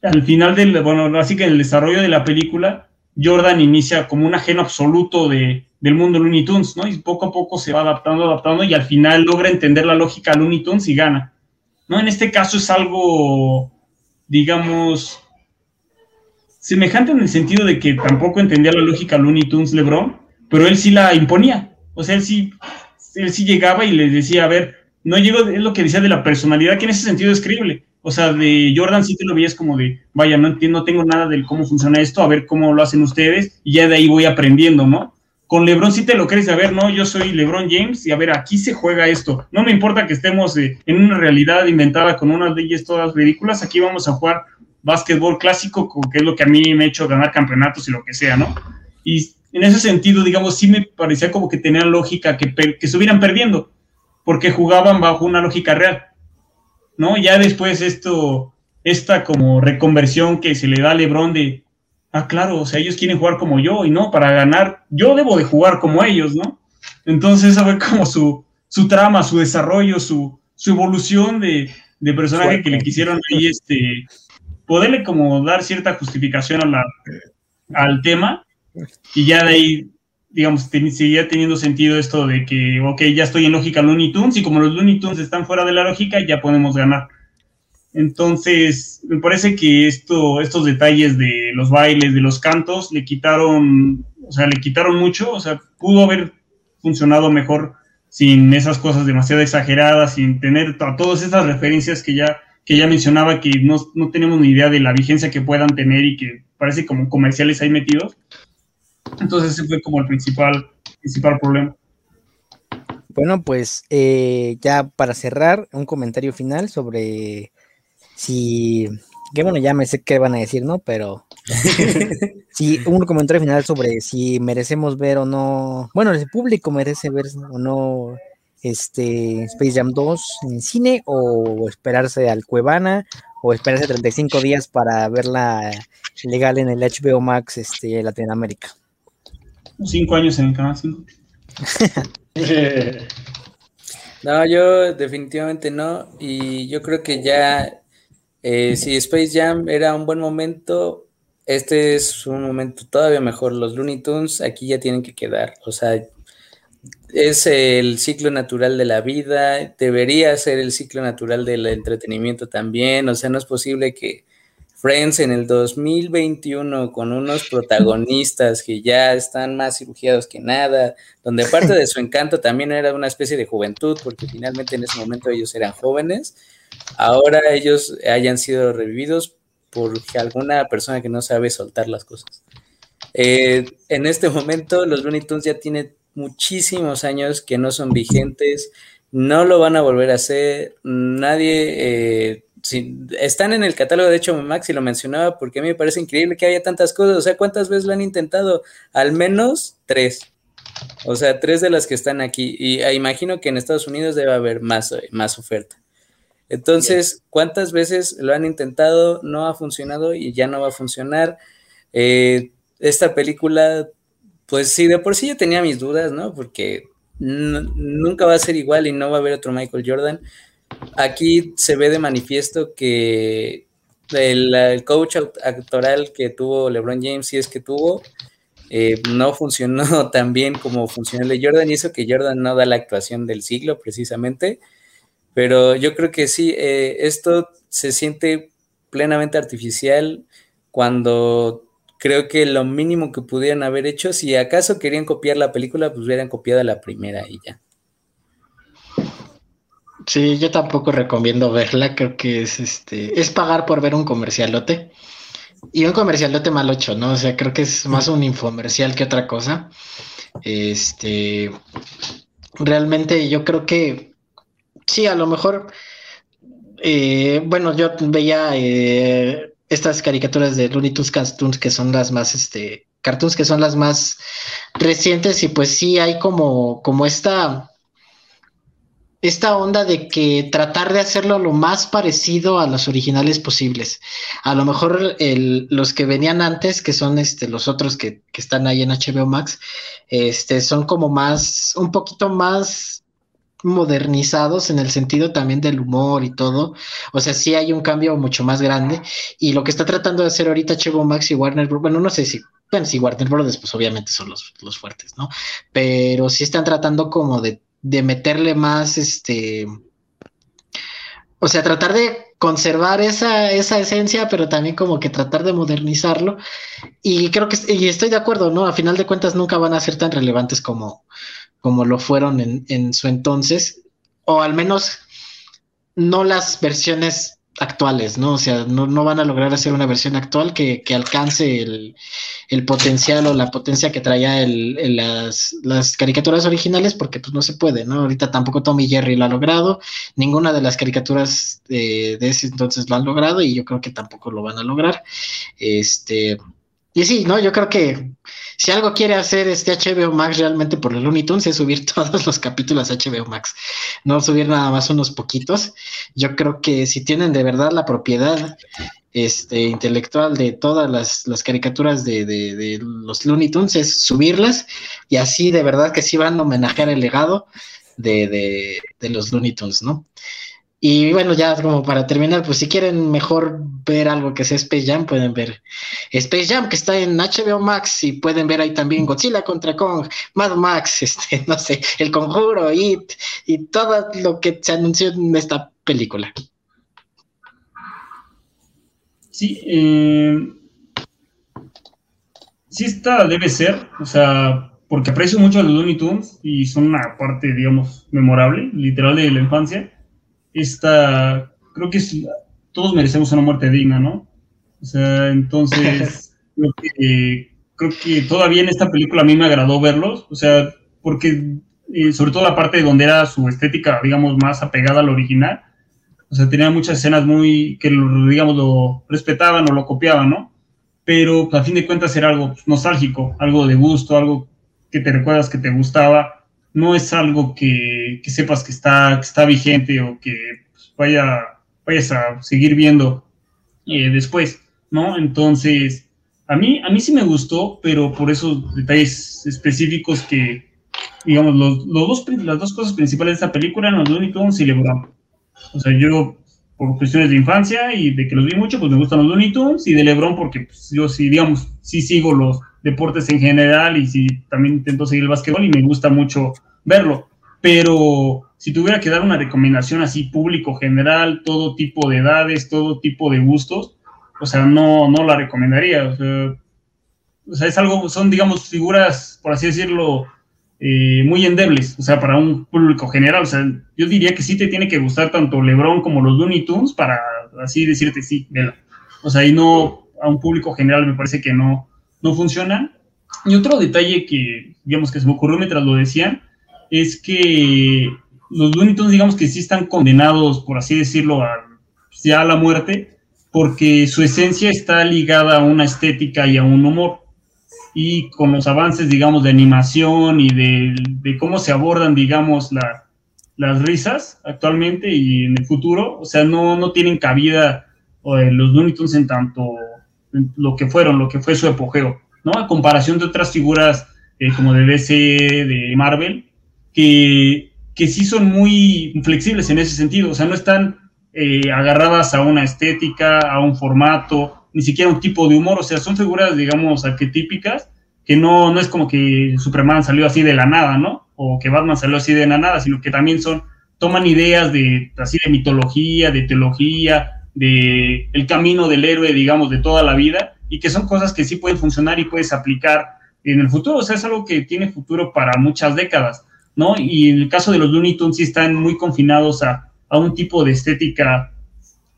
al final del, bueno, así que en el desarrollo de la película, Jordan inicia como un ajeno absoluto de, del mundo Looney Tunes, ¿no? Y poco a poco se va adaptando, adaptando y al final logra entender la lógica Looney Tunes y gana, ¿no? En este caso es algo, digamos, semejante en el sentido de que tampoco entendía la lógica Looney Tunes LeBron, pero él sí la imponía, o sea, él sí, él sí llegaba y les decía, a ver, no llego, es lo que decía de la personalidad, que en ese sentido es creíble. O sea, de Jordan sí te lo veías como de, vaya, no entiendo, no tengo nada de cómo funciona esto, a ver cómo lo hacen ustedes, y ya de ahí voy aprendiendo, ¿no? Con LeBron sí te lo crees, a ver, no, yo soy LeBron James, y a ver, aquí se juega esto. No me importa que estemos eh, en una realidad inventada con unas leyes todas ridículas, aquí vamos a jugar básquetbol clásico, que es lo que a mí me ha hecho ganar campeonatos y lo que sea, ¿no? Y en ese sentido, digamos, sí me parecía como que tenía lógica que, que estuvieran perdiendo porque jugaban bajo una lógica real, ¿no? Ya después esto, esta como reconversión que se le da a Lebron de, ah, claro, o sea, ellos quieren jugar como yo y no, para ganar, yo debo de jugar como ellos, ¿no? Entonces esa fue como su, su trama, su desarrollo, su, su evolución de, de personaje que le quisieron ahí, este, poderle como dar cierta justificación a la, al tema y ya de ahí digamos, seguía teniendo sentido esto de que, ok, ya estoy en lógica Looney Tunes y como los Looney Tunes están fuera de la lógica, ya podemos ganar. Entonces, me parece que esto, estos detalles de los bailes, de los cantos, le quitaron, o sea, le quitaron mucho, o sea, pudo haber funcionado mejor sin esas cosas demasiado exageradas, sin tener todas esas referencias que ya, que ya mencionaba, que no, no tenemos ni idea de la vigencia que puedan tener y que parece como comerciales ahí metidos. Entonces ese fue como el principal, principal problema. Bueno, pues eh, ya para cerrar, un comentario final sobre si, que bueno, ya me sé qué van a decir, ¿no? Pero (laughs) si un comentario final sobre si merecemos ver o no, bueno, el público merece ver o no este Space Jam 2 en cine o esperarse al Cuevana o esperarse 35 días para verla legal en el HBO Max este, Latinoamérica. Cinco años en el canal 5. (laughs) no, yo definitivamente no. Y yo creo que ya, eh, si Space Jam era un buen momento, este es un momento todavía mejor. Los Looney Tunes aquí ya tienen que quedar. O sea, es el ciclo natural de la vida, debería ser el ciclo natural del entretenimiento también. O sea, no es posible que Friends en el 2021 con unos protagonistas que ya están más cirugiados que nada, donde parte de su encanto también era una especie de juventud, porque finalmente en ese momento ellos eran jóvenes. Ahora ellos hayan sido revividos por alguna persona que no sabe soltar las cosas. Eh, en este momento, los Looney Tunes ya tienen muchísimos años que no son vigentes, no lo van a volver a hacer, nadie... Eh, están en el catálogo de hecho Max y lo mencionaba porque a mí me parece increíble que haya tantas cosas, o sea, ¿cuántas veces lo han intentado? Al menos tres. O sea, tres de las que están aquí. Y ah, imagino que en Estados Unidos debe haber más, más oferta. Entonces, ¿cuántas veces lo han intentado? No ha funcionado y ya no va a funcionar. Eh, esta película, pues sí, de por sí yo tenía mis dudas, ¿no? Porque nunca va a ser igual y no va a haber otro Michael Jordan. Aquí se ve de manifiesto que el, coach actoral que tuvo LeBron James, si es que tuvo, eh, no funcionó (laughs) tan bien como funcionó el de Jordan y eso que Jordan no da la actuación del siglo precisamente. Pero yo creo que sí, eh, esto se siente plenamente artificial cuando creo que lo mínimo que pudieran haber hecho, si acaso querían copiar la película, pues hubieran copiado la primera y ya. Sí, yo tampoco recomiendo verla, creo que es este, es pagar por ver un comercialote. Y un comercialote mal hecho, ¿no? O sea, creo que es más un infomercial que otra cosa. Este, realmente yo creo que sí, a lo mejor, eh, bueno, yo veía eh, estas caricaturas de Looney Tunes Cartoons que son las más, este, cartoons que son las más recientes y pues sí hay como, como esta, esta onda de que tratar de hacerlo lo más parecido a los originales posibles. A lo mejor los que venían antes, que son este, los otros que, están ahí en HBO Max, este, son como más, un poquito más modernizados en el sentido también del humor y todo. O sea, sí hay un cambio mucho más grande. Y lo que está tratando de hacer ahorita Chevo Max y Warner Bros. Bueno, no sé si, bueno, si Warner Bros. pues obviamente son los, los fuertes, ¿no? Pero sí están tratando como de, de meterle más, este, o sea, tratar de conservar esa, esa esencia, pero también como que tratar de modernizarlo. Y creo que, y estoy de acuerdo, ¿no? A final de cuentas nunca van a ser tan relevantes como, como lo fueron en, en su entonces, o al menos no las versiones actuales, ¿no? O sea, no, no, van a lograr hacer una versión actual que, que alcance el, el, potencial o la potencia que traía el, las, las, caricaturas originales, porque pues no se puede, ¿no? Ahorita tampoco Tommy Jerry lo ha logrado, ninguna de las caricaturas de, de ese entonces lo han logrado y yo creo que tampoco lo van a lograr. Este, y sí, ¿no? Yo creo que si algo quiere hacer este HBO Max realmente por el Looney Tunes es subir (laughs) todos los capítulos a HBO Max, no subir nada más unos poquitos. Yo creo que si tienen de verdad la propiedad este, intelectual de todas las, caricaturas de, los Looney Tunes es subirlas y así de verdad que sí van a homenajear el legado de, de los Looney Tunes, ¿no? Y bueno, ya como para terminar, pues si quieren mejor ver algo que sea Space Jam, pueden ver Space Jam, que está en HBO Max, y pueden ver ahí también Godzilla contra Kong, Mad Max, (laughs) este, no sé, El Conjuro, It, y todo lo que se anunció en esta película. Sí, eh, sí esta debe ser, o sea, porque aprecio mucho a los Looney Tunes y son una parte, digamos, memorable, literal de la infancia esta, creo que todos merecemos una muerte digna, ¿no? O sea, entonces, (laughs) creo que, creo que todavía en esta película a mí me agradó verlos, o sea, porque eh, sobre todo la parte donde era su estética, digamos, más apegada al original, o sea, tenía muchas escenas muy, que, digamos, lo respetaban o lo copiaban, ¿no? Pero pues, a fin de cuentas era algo nostálgico, algo de gusto, algo que te recuerdas que te gustaba, no es algo que, sepas que está, está vigente o que pues, vaya, vayas a seguir viendo eh, después, ¿no? Entonces, a mí, a mí sí me gustó, pero por esos detalles específicos que, digamos, los, dos, las dos cosas principales de esta película eran los Looney Tunes y. O sea, yo, por cuestiones de infancia y de que los vi mucho, pues me gustan los Looney Tunes y de LeBron porque pues, yo sí, digamos, sí sigo los deportes en general y sí también intento seguir el básquetbol y me gusta mucho verlo. Pero si tuviera que dar una recomendación así público general, todo tipo de edades, todo tipo de gustos, o sea, no, no la recomendaría. O sea, es algo, son, digamos, figuras, por así decirlo, eh, muy endebles, o sea, para un público general. O sea, yo diría que sí te tiene que gustar tanto LeBron como los Looney Tunes para así decirte sí, vela. O sea, y no a un público general me parece que no, no funcionan. Y otro detalle que, digamos, que se me ocurrió mientras lo decían, es que los Looney Tunes, digamos que sí están condenados, por así decirlo, a, ya a la muerte, porque su esencia está ligada a una estética y a un humor. Y con los avances, digamos, de animación y de, cómo se abordan, digamos, las risas actualmente y en el futuro, o sea, no, no tienen cabida eh, los Looney Tunes en tanto lo que fueron, lo que fue su apogeo, ¿no? A comparación de otras figuras eh, como de DC, de Marvel, que, que sí son muy flexibles en ese sentido, o sea, no están eh, agarradas a una estética, a un formato, ni siquiera un tipo de humor, o sea, son figuras, digamos, arquetípicas, que no, no es como que Superman salió así de la nada, ¿no? O que Batman salió así de la nada, sino que también son, toman ideas de, así de mitología, de teología, de el camino del héroe, digamos, de toda la vida, y que son cosas que sí pueden funcionar y puedes aplicar en el futuro, o sea, es algo que tiene futuro para muchas décadas, ¿no? Y en el caso de los Looney Tunes sí están muy confinados a, a un tipo de estética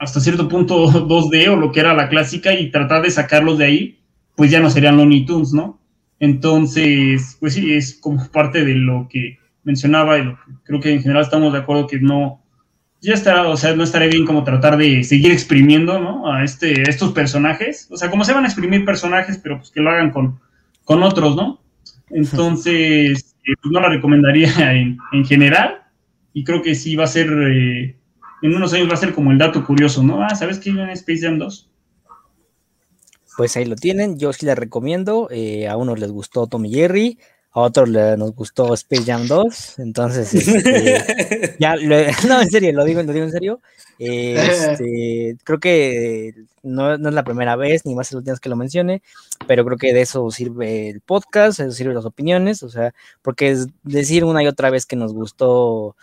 hasta cierto punto (laughs) 2D o lo que era la clásica y tratar de sacarlos de ahí, pues ya no serían Looney Tunes, ¿no? Entonces, pues sí, es como parte de lo que mencionaba y creo que en general estamos de acuerdo que no, ya está, o sea, no estaría bien como tratar de seguir exprimiendo, ¿no? A, este, estos personajes, o sea, como se van a exprimir personajes, pero pues que lo hagan con, con otros, ¿no? Entonces, (laughs) eh, pues no la recomendaría (laughs) en, en general, y creo que sí va a ser, eh, en unos años va a ser como el dato curioso, ¿no? Ah, ¿sabes qué en Space Jam 2? Pues ahí lo tienen, yo sí les recomiendo, eh, a unos les gustó Tommy Jerry, a otros nos gustó Space Jam 2, entonces, (laughs) este, ya, (laughs) no, en serio, lo digo, lo digo en serio, eh, este, (laughs) creo que no, no, es la primera vez, ni más los días que lo mencione, pero creo que de eso sirve el podcast, de eso sirven las opiniones, o sea, porque es decir una y otra vez que nos gustó,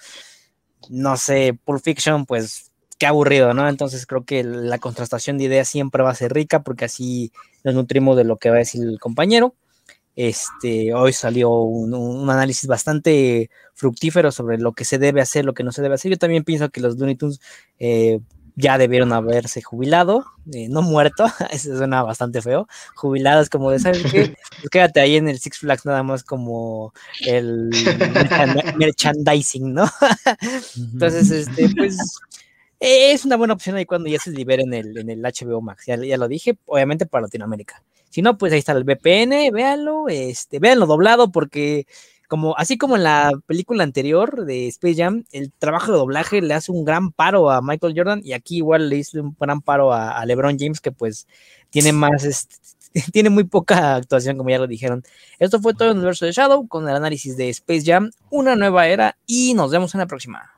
no sé, Pulp Fiction, pues qué aburrido, ¿no? Entonces creo que la contrastación de ideas siempre va a ser rica porque así nos nutrimos de lo que va a decir el compañero. Este, hoy salió un, análisis bastante fructífero sobre lo que se debe hacer, lo que no se debe hacer. Yo también pienso que los Looney Tunes eh, ya debieron haberse jubilado, eh, no muerto, (laughs) eso suena bastante feo, jubilados como de, ¿sabes qué? (laughs) Pues quédate ahí en el Six Flags nada más como el merchandising, ¿no? (laughs) Entonces, este, pues es una buena opción ahí cuando ya se libere en el, en el HBO Max, ya, ya lo dije, obviamente para Latinoamérica. Si no, pues ahí está el VPN, véanlo, este, véanlo doblado porque como así como en la película anterior de Space Jam, el trabajo de doblaje le hace un gran paro a Michael Jordan y aquí igual le hizo un gran paro a, LeBron James que pues tiene más este, (laughs) tiene muy poca actuación como ya lo dijeron. Esto fue todo el universo de Shadow con el análisis de Space Jam, una nueva era y nos vemos en la próxima.